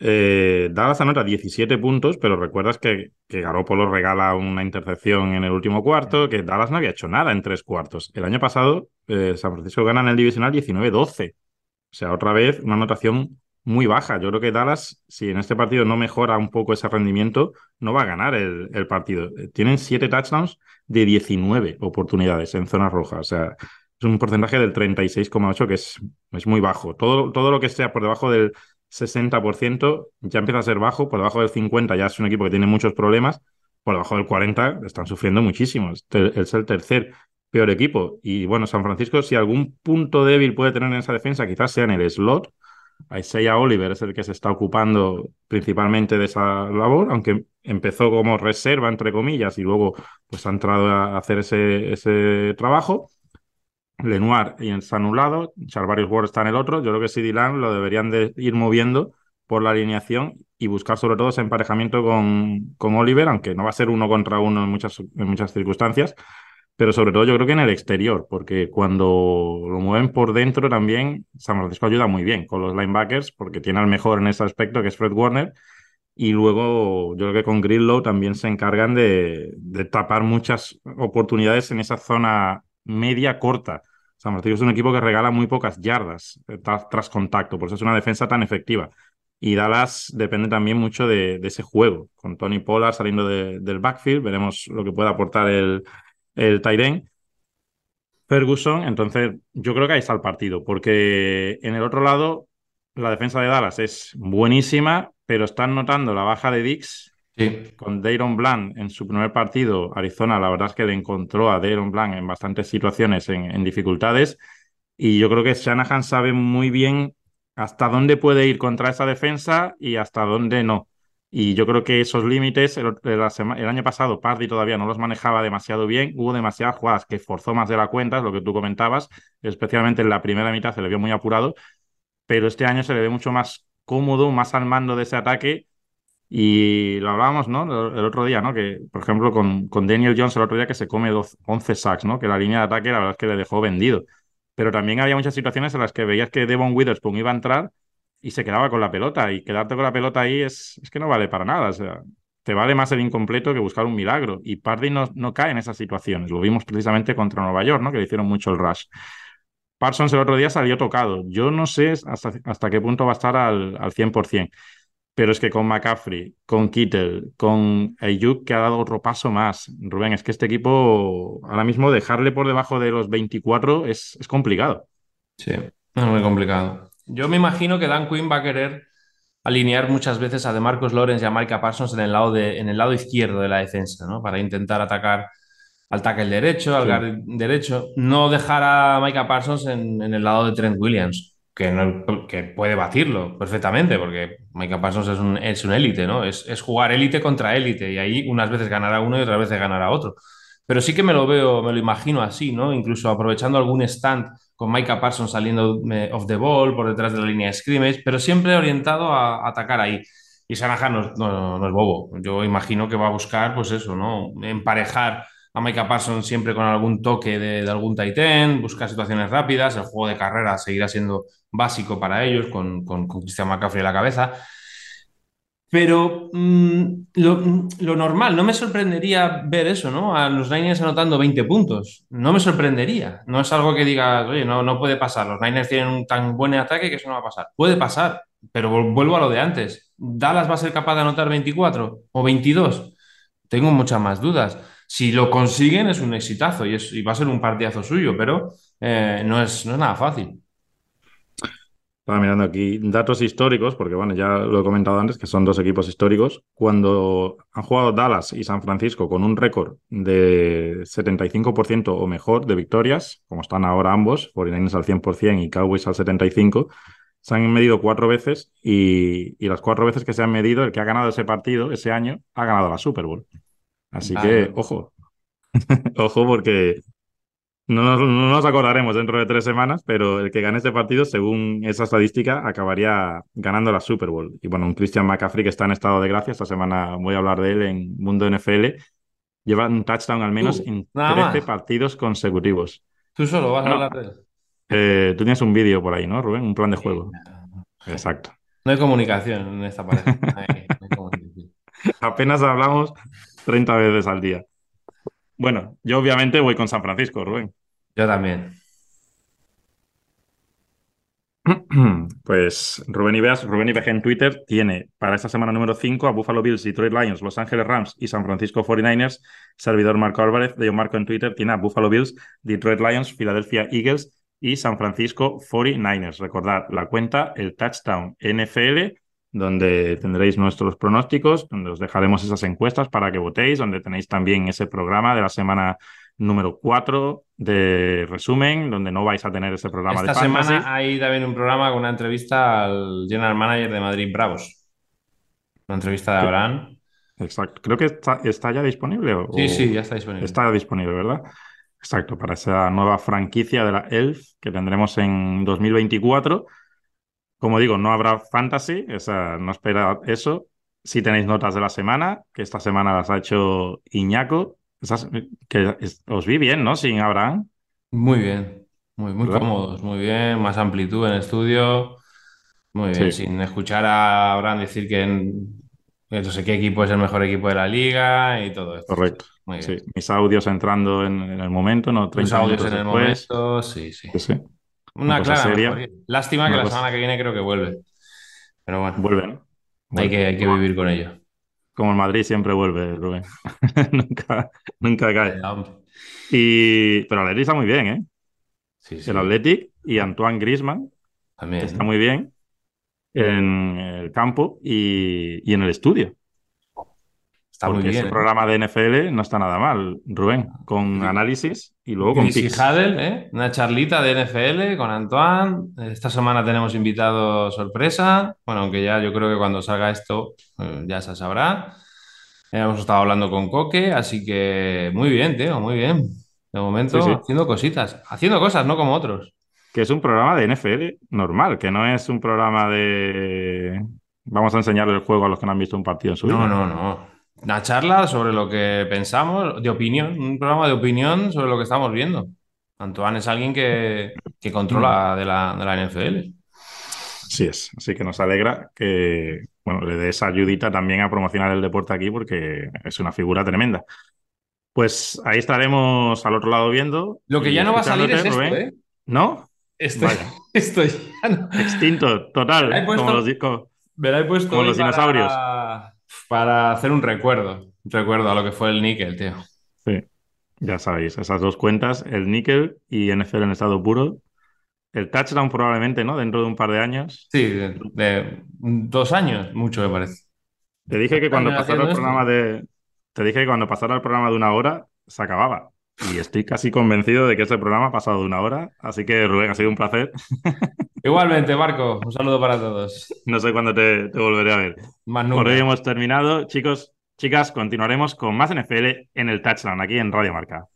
Eh, Dallas anota 17 puntos, pero recuerdas que, que Garoppolo regala una intercepción en el último cuarto, que Dallas no había hecho nada en tres cuartos. El año pasado, eh, San Francisco gana en el divisional 19-12. O sea, otra vez una anotación muy baja. Yo creo que Dallas, si en este partido no mejora un poco ese rendimiento, no va a ganar el, el partido. Tienen 7 touchdowns de 19 oportunidades en zona roja. O sea, es un porcentaje del 36,8 que es, es muy bajo. Todo, todo lo que sea por debajo del 60% ya empieza a ser bajo, por debajo del 50% ya es un equipo que tiene muchos problemas, por debajo del 40% están sufriendo muchísimo. Es el tercer peor equipo. Y bueno, San Francisco, si algún punto débil puede tener en esa defensa, quizás sea en el slot. Isaiah Oliver es el que se está ocupando principalmente de esa labor, aunque empezó como reserva, entre comillas, y luego pues ha entrado a hacer ese, ese trabajo. Lenoir está en un lado, Charvarius Ward está en el otro. Yo creo que Lamb lo deberían de ir moviendo por la alineación y buscar sobre todo ese emparejamiento con, con Oliver, aunque no va a ser uno contra uno en muchas, en muchas circunstancias, pero sobre todo yo creo que en el exterior, porque cuando lo mueven por dentro también, San Francisco ayuda muy bien con los linebackers, porque tiene al mejor en ese aspecto, que es Fred Warner, y luego yo creo que con Grillo también se encargan de, de tapar muchas oportunidades en esa zona media corta. San Francisco es un equipo que regala muy pocas yardas eh, tras, contacto, por eso es una defensa tan efectiva. Y Dallas depende también mucho de, ese juego, con Tony Pollard saliendo del backfield, veremos lo que puede aportar el, el. Ferguson, entonces yo creo que ahí está el partido, porque en el otro lado la defensa de Dallas es buenísima, pero están notando la baja de Dix con Dayron Bland en su primer partido, Arizona, la verdad es que le encontró a Dayron Bland en bastantes situaciones en, dificultades. Y yo creo que Shanahan sabe muy bien hasta dónde puede ir contra esa defensa y hasta dónde no. Y yo creo que esos límites, el, año pasado Pardy todavía no los manejaba demasiado bien, hubo demasiadas jugadas que forzó más de la cuenta, lo que tú comentabas, especialmente en la primera mitad se le vio muy apurado, pero este año se le ve mucho más cómodo, más al mando de ese ataque y lo hablábamos, ¿no? El otro día, ¿no? Que, por ejemplo, con, con Daniel Jones el otro día que se come 11 sacks, ¿no? Que la línea de ataque la verdad es que le dejó vendido. Pero también había muchas situaciones en las que veías que Devon Witherspoon iba a entrar y se quedaba con la pelota. Y quedarte con la pelota ahí es, es que no vale para nada. O sea, te vale más el incompleto que buscar un milagro. Y Pardy no, no cae en esas situaciones. Lo vimos precisamente contra Nueva York, ¿no? Que le hicieron mucho el rush. Parsons el otro día salió tocado. Yo no sé hasta, hasta qué punto va a estar al, al 100%. Pero es que con McCaffrey, con Kittel, con Ayuk, que ha dado otro paso más. Rubén, es que este equipo, ahora mismo, dejarle por debajo de los 24 es, es complicado. Sí, es muy complicado. Yo me imagino que Dan Quinn va a querer alinear muchas veces a DeMarcus Lawrence y a Micah Parsons en el lado, de, en el lado izquierdo de la defensa, ¿no? Para intentar atacar al tackle derecho, al guard derecho. No dejar a Micah Parsons en, en el lado de Trent Williams que, puede batirlo perfectamente, porque Micah Parsons es un, es un élite, ¿no? Es, es jugar élite contra élite, y ahí unas veces ganará uno y otras veces ganará otro. Pero sí que me lo veo, me lo imagino así, ¿no? Incluso aprovechando algún stand con Micah Parsons saliendo off the ball, por detrás de la línea de scrimmage, pero siempre orientado a, atacar ahí. Y Sanahan no, no, no, es bobo. Yo imagino que va a buscar, pues eso, ¿no? Emparejar a Micah Parsons siempre con algún toque de, de algún Titan, buscar situaciones rápidas, el juego de carrera seguirá siendo básico para ellos, con, con, Christian McCaffrey a la cabeza. Pero mm, lo, normal, no me sorprendería ver eso, ¿no? A los Niners anotando 20 puntos. No me sorprendería. No es algo que digas, oye, no, no puede pasar. Los Niners tienen un tan buen ataque que eso no va a pasar. Puede pasar, pero vuelvo a lo de antes. ¿Dallas va a ser capaz de anotar 24 o 22? Tengo muchas más dudas. Si lo consiguen es un exitazo y, es, y va a ser un partidazo suyo, pero eh, no, es, nada fácil. Estaba mirando aquí datos históricos, porque bueno, ya lo he comentado antes, que son dos equipos históricos. Cuando han jugado Dallas y San Francisco con un récord de 75% o mejor de victorias, como están ahora ambos, 49ers al 100% y Cowboys al 75%, se han medido cuatro veces y, las cuatro veces que se han medido, el que ha ganado ese partido ese año ha ganado la Super Bowl. Así que, ojo, *laughs* ojo porque no nos, acordaremos dentro de tres semanas, pero el que gane este partido, según esa estadística, acabaría ganando la Super Bowl. Y bueno, un Christian McCaffrey que está en estado de gracia, esta semana voy a hablar de él en Mundo NFL, lleva un touchdown al menos en 13 partidos consecutivos. Tú solo vas a hablar de él. Eh, tú tienes un vídeo por ahí, ¿no, Rubén? Un plan de juego. Exacto. No hay comunicación en esta pareja. No hay- no hay comunicación. *laughs* Apenas hablamos 30 veces al día. Bueno, yo obviamente voy con San Francisco, Rubén. Yo también. *clears throat* Pues Rubén Ibeas, Rubén IBG en Twitter tiene para esta semana número 5 a Buffalo Bills, Detroit Lions, Los Ángeles Rams y San Francisco 49ers. Servidor Marco Álvarez de Yo Marco en Twitter tiene a Buffalo Bills, Detroit Lions, Philadelphia Eagles y San Francisco 49ers. Recordad la cuenta, el touchdown NFL, donde tendréis nuestros pronósticos, donde os dejaremos esas encuestas para que votéis, donde tenéis también ese programa de la semana número 4 de resumen, donde no vais a tener ese programa Esta de fantasy. semana hay también un programa con una entrevista al general manager de Madrid Bravos. Una entrevista de. Abraham. Exacto. Creo que está, está ya disponible. o- Sí, sí, ya está disponible. Está disponible, ¿verdad? Exacto, para esa nueva franquicia de la ELF que tendremos en 2024. Como digo, no habrá fantasy, esa, no espera eso. Si tenéis notas de la semana, que esta semana las ha hecho Iñaco, esas, que es- os vi bien, ¿no? Sin Abraham. Muy bien, muy, muy ¿Verdad? cómodos, muy bien, más amplitud en estudio, muy bien, Sí. sin escuchar a Abraham decir que, en- no sé qué equipo es el mejor equipo de la liga y todo esto. Correcto. Muy Sí, bien. mis audios entrando en, en el momento, ¿no? 30 audios en el momento, sí, sí. Sí, sí. Una cosa clara seria. mejoría. Lástima que la semana que viene creo que vuelve. Pero bueno, Vuelve, ¿no? hay que, hay que vivir con ello. Como el Madrid siempre vuelve, Rubén. *laughs* nunca, nunca cae. Y, pero el Athletic está muy bien, ¿eh? Sí, sí, El Athletic y Antoine Griezmann, también. está muy bien en el campo y, y en el estudio. Está muy Porque bien. ese ¿eh? programa de NFL no está nada mal, Rubén, con análisis y luego con picks. Haddle, ¿eh? Una charlita de NFL con Antoine. Esta semana tenemos invitado sorpresa. Bueno, aunque ya yo creo que cuando salga esto eh, ya se sabrá. Eh, Hemos estado hablando con Coque, así que muy bien, tío, muy bien. De momento Sí, sí. haciendo cositas, haciendo cosas, no como otros. Que es un programa de NFL normal, que no es un programa de... Vamos a enseñarle el juego a los que no han visto un partido en su vida. No, no, no. Una charla sobre lo que pensamos, de opinión, un programa de opinión sobre lo que estamos viendo. Antoine es alguien que, que controla de la, de la NFL. Así es, así que nos alegra que bueno, le dé esa ayudita también a promocionar el deporte aquí porque es una figura tremenda. Pues ahí estaremos al otro lado viendo. Lo que ya no va a salir es esto. ¿eh? ¿No? *laughs* Esto, ya no. Extinto, total. Me la he puesto- como los discos. Me la he puesto Como hoy los dinosaurios. Para hacer un recuerdo. Un recuerdo a lo que fue el níquel, tío. Sí, ya sabéis, esas dos cuentas, el níquel y NFL en estado puro. El touchdown probablemente, ¿no? Dentro de un par de años. Sí, de, de dos años, mucho me parece. Te dije que cuando pasara el programa de. Te dije que cuando pasara el programa de una hora, se acababa. Y estoy casi convencido de que este programa ha pasado de una hora. Así que, Rubén, ha sido un placer. *laughs* Igualmente, Marco, un saludo para todos. No sé cuándo te, te volveré a ver. Más Por hoy hemos terminado. Chicos, chicas, continuaremos con más NFL en el touchdown, aquí en Radio Marca.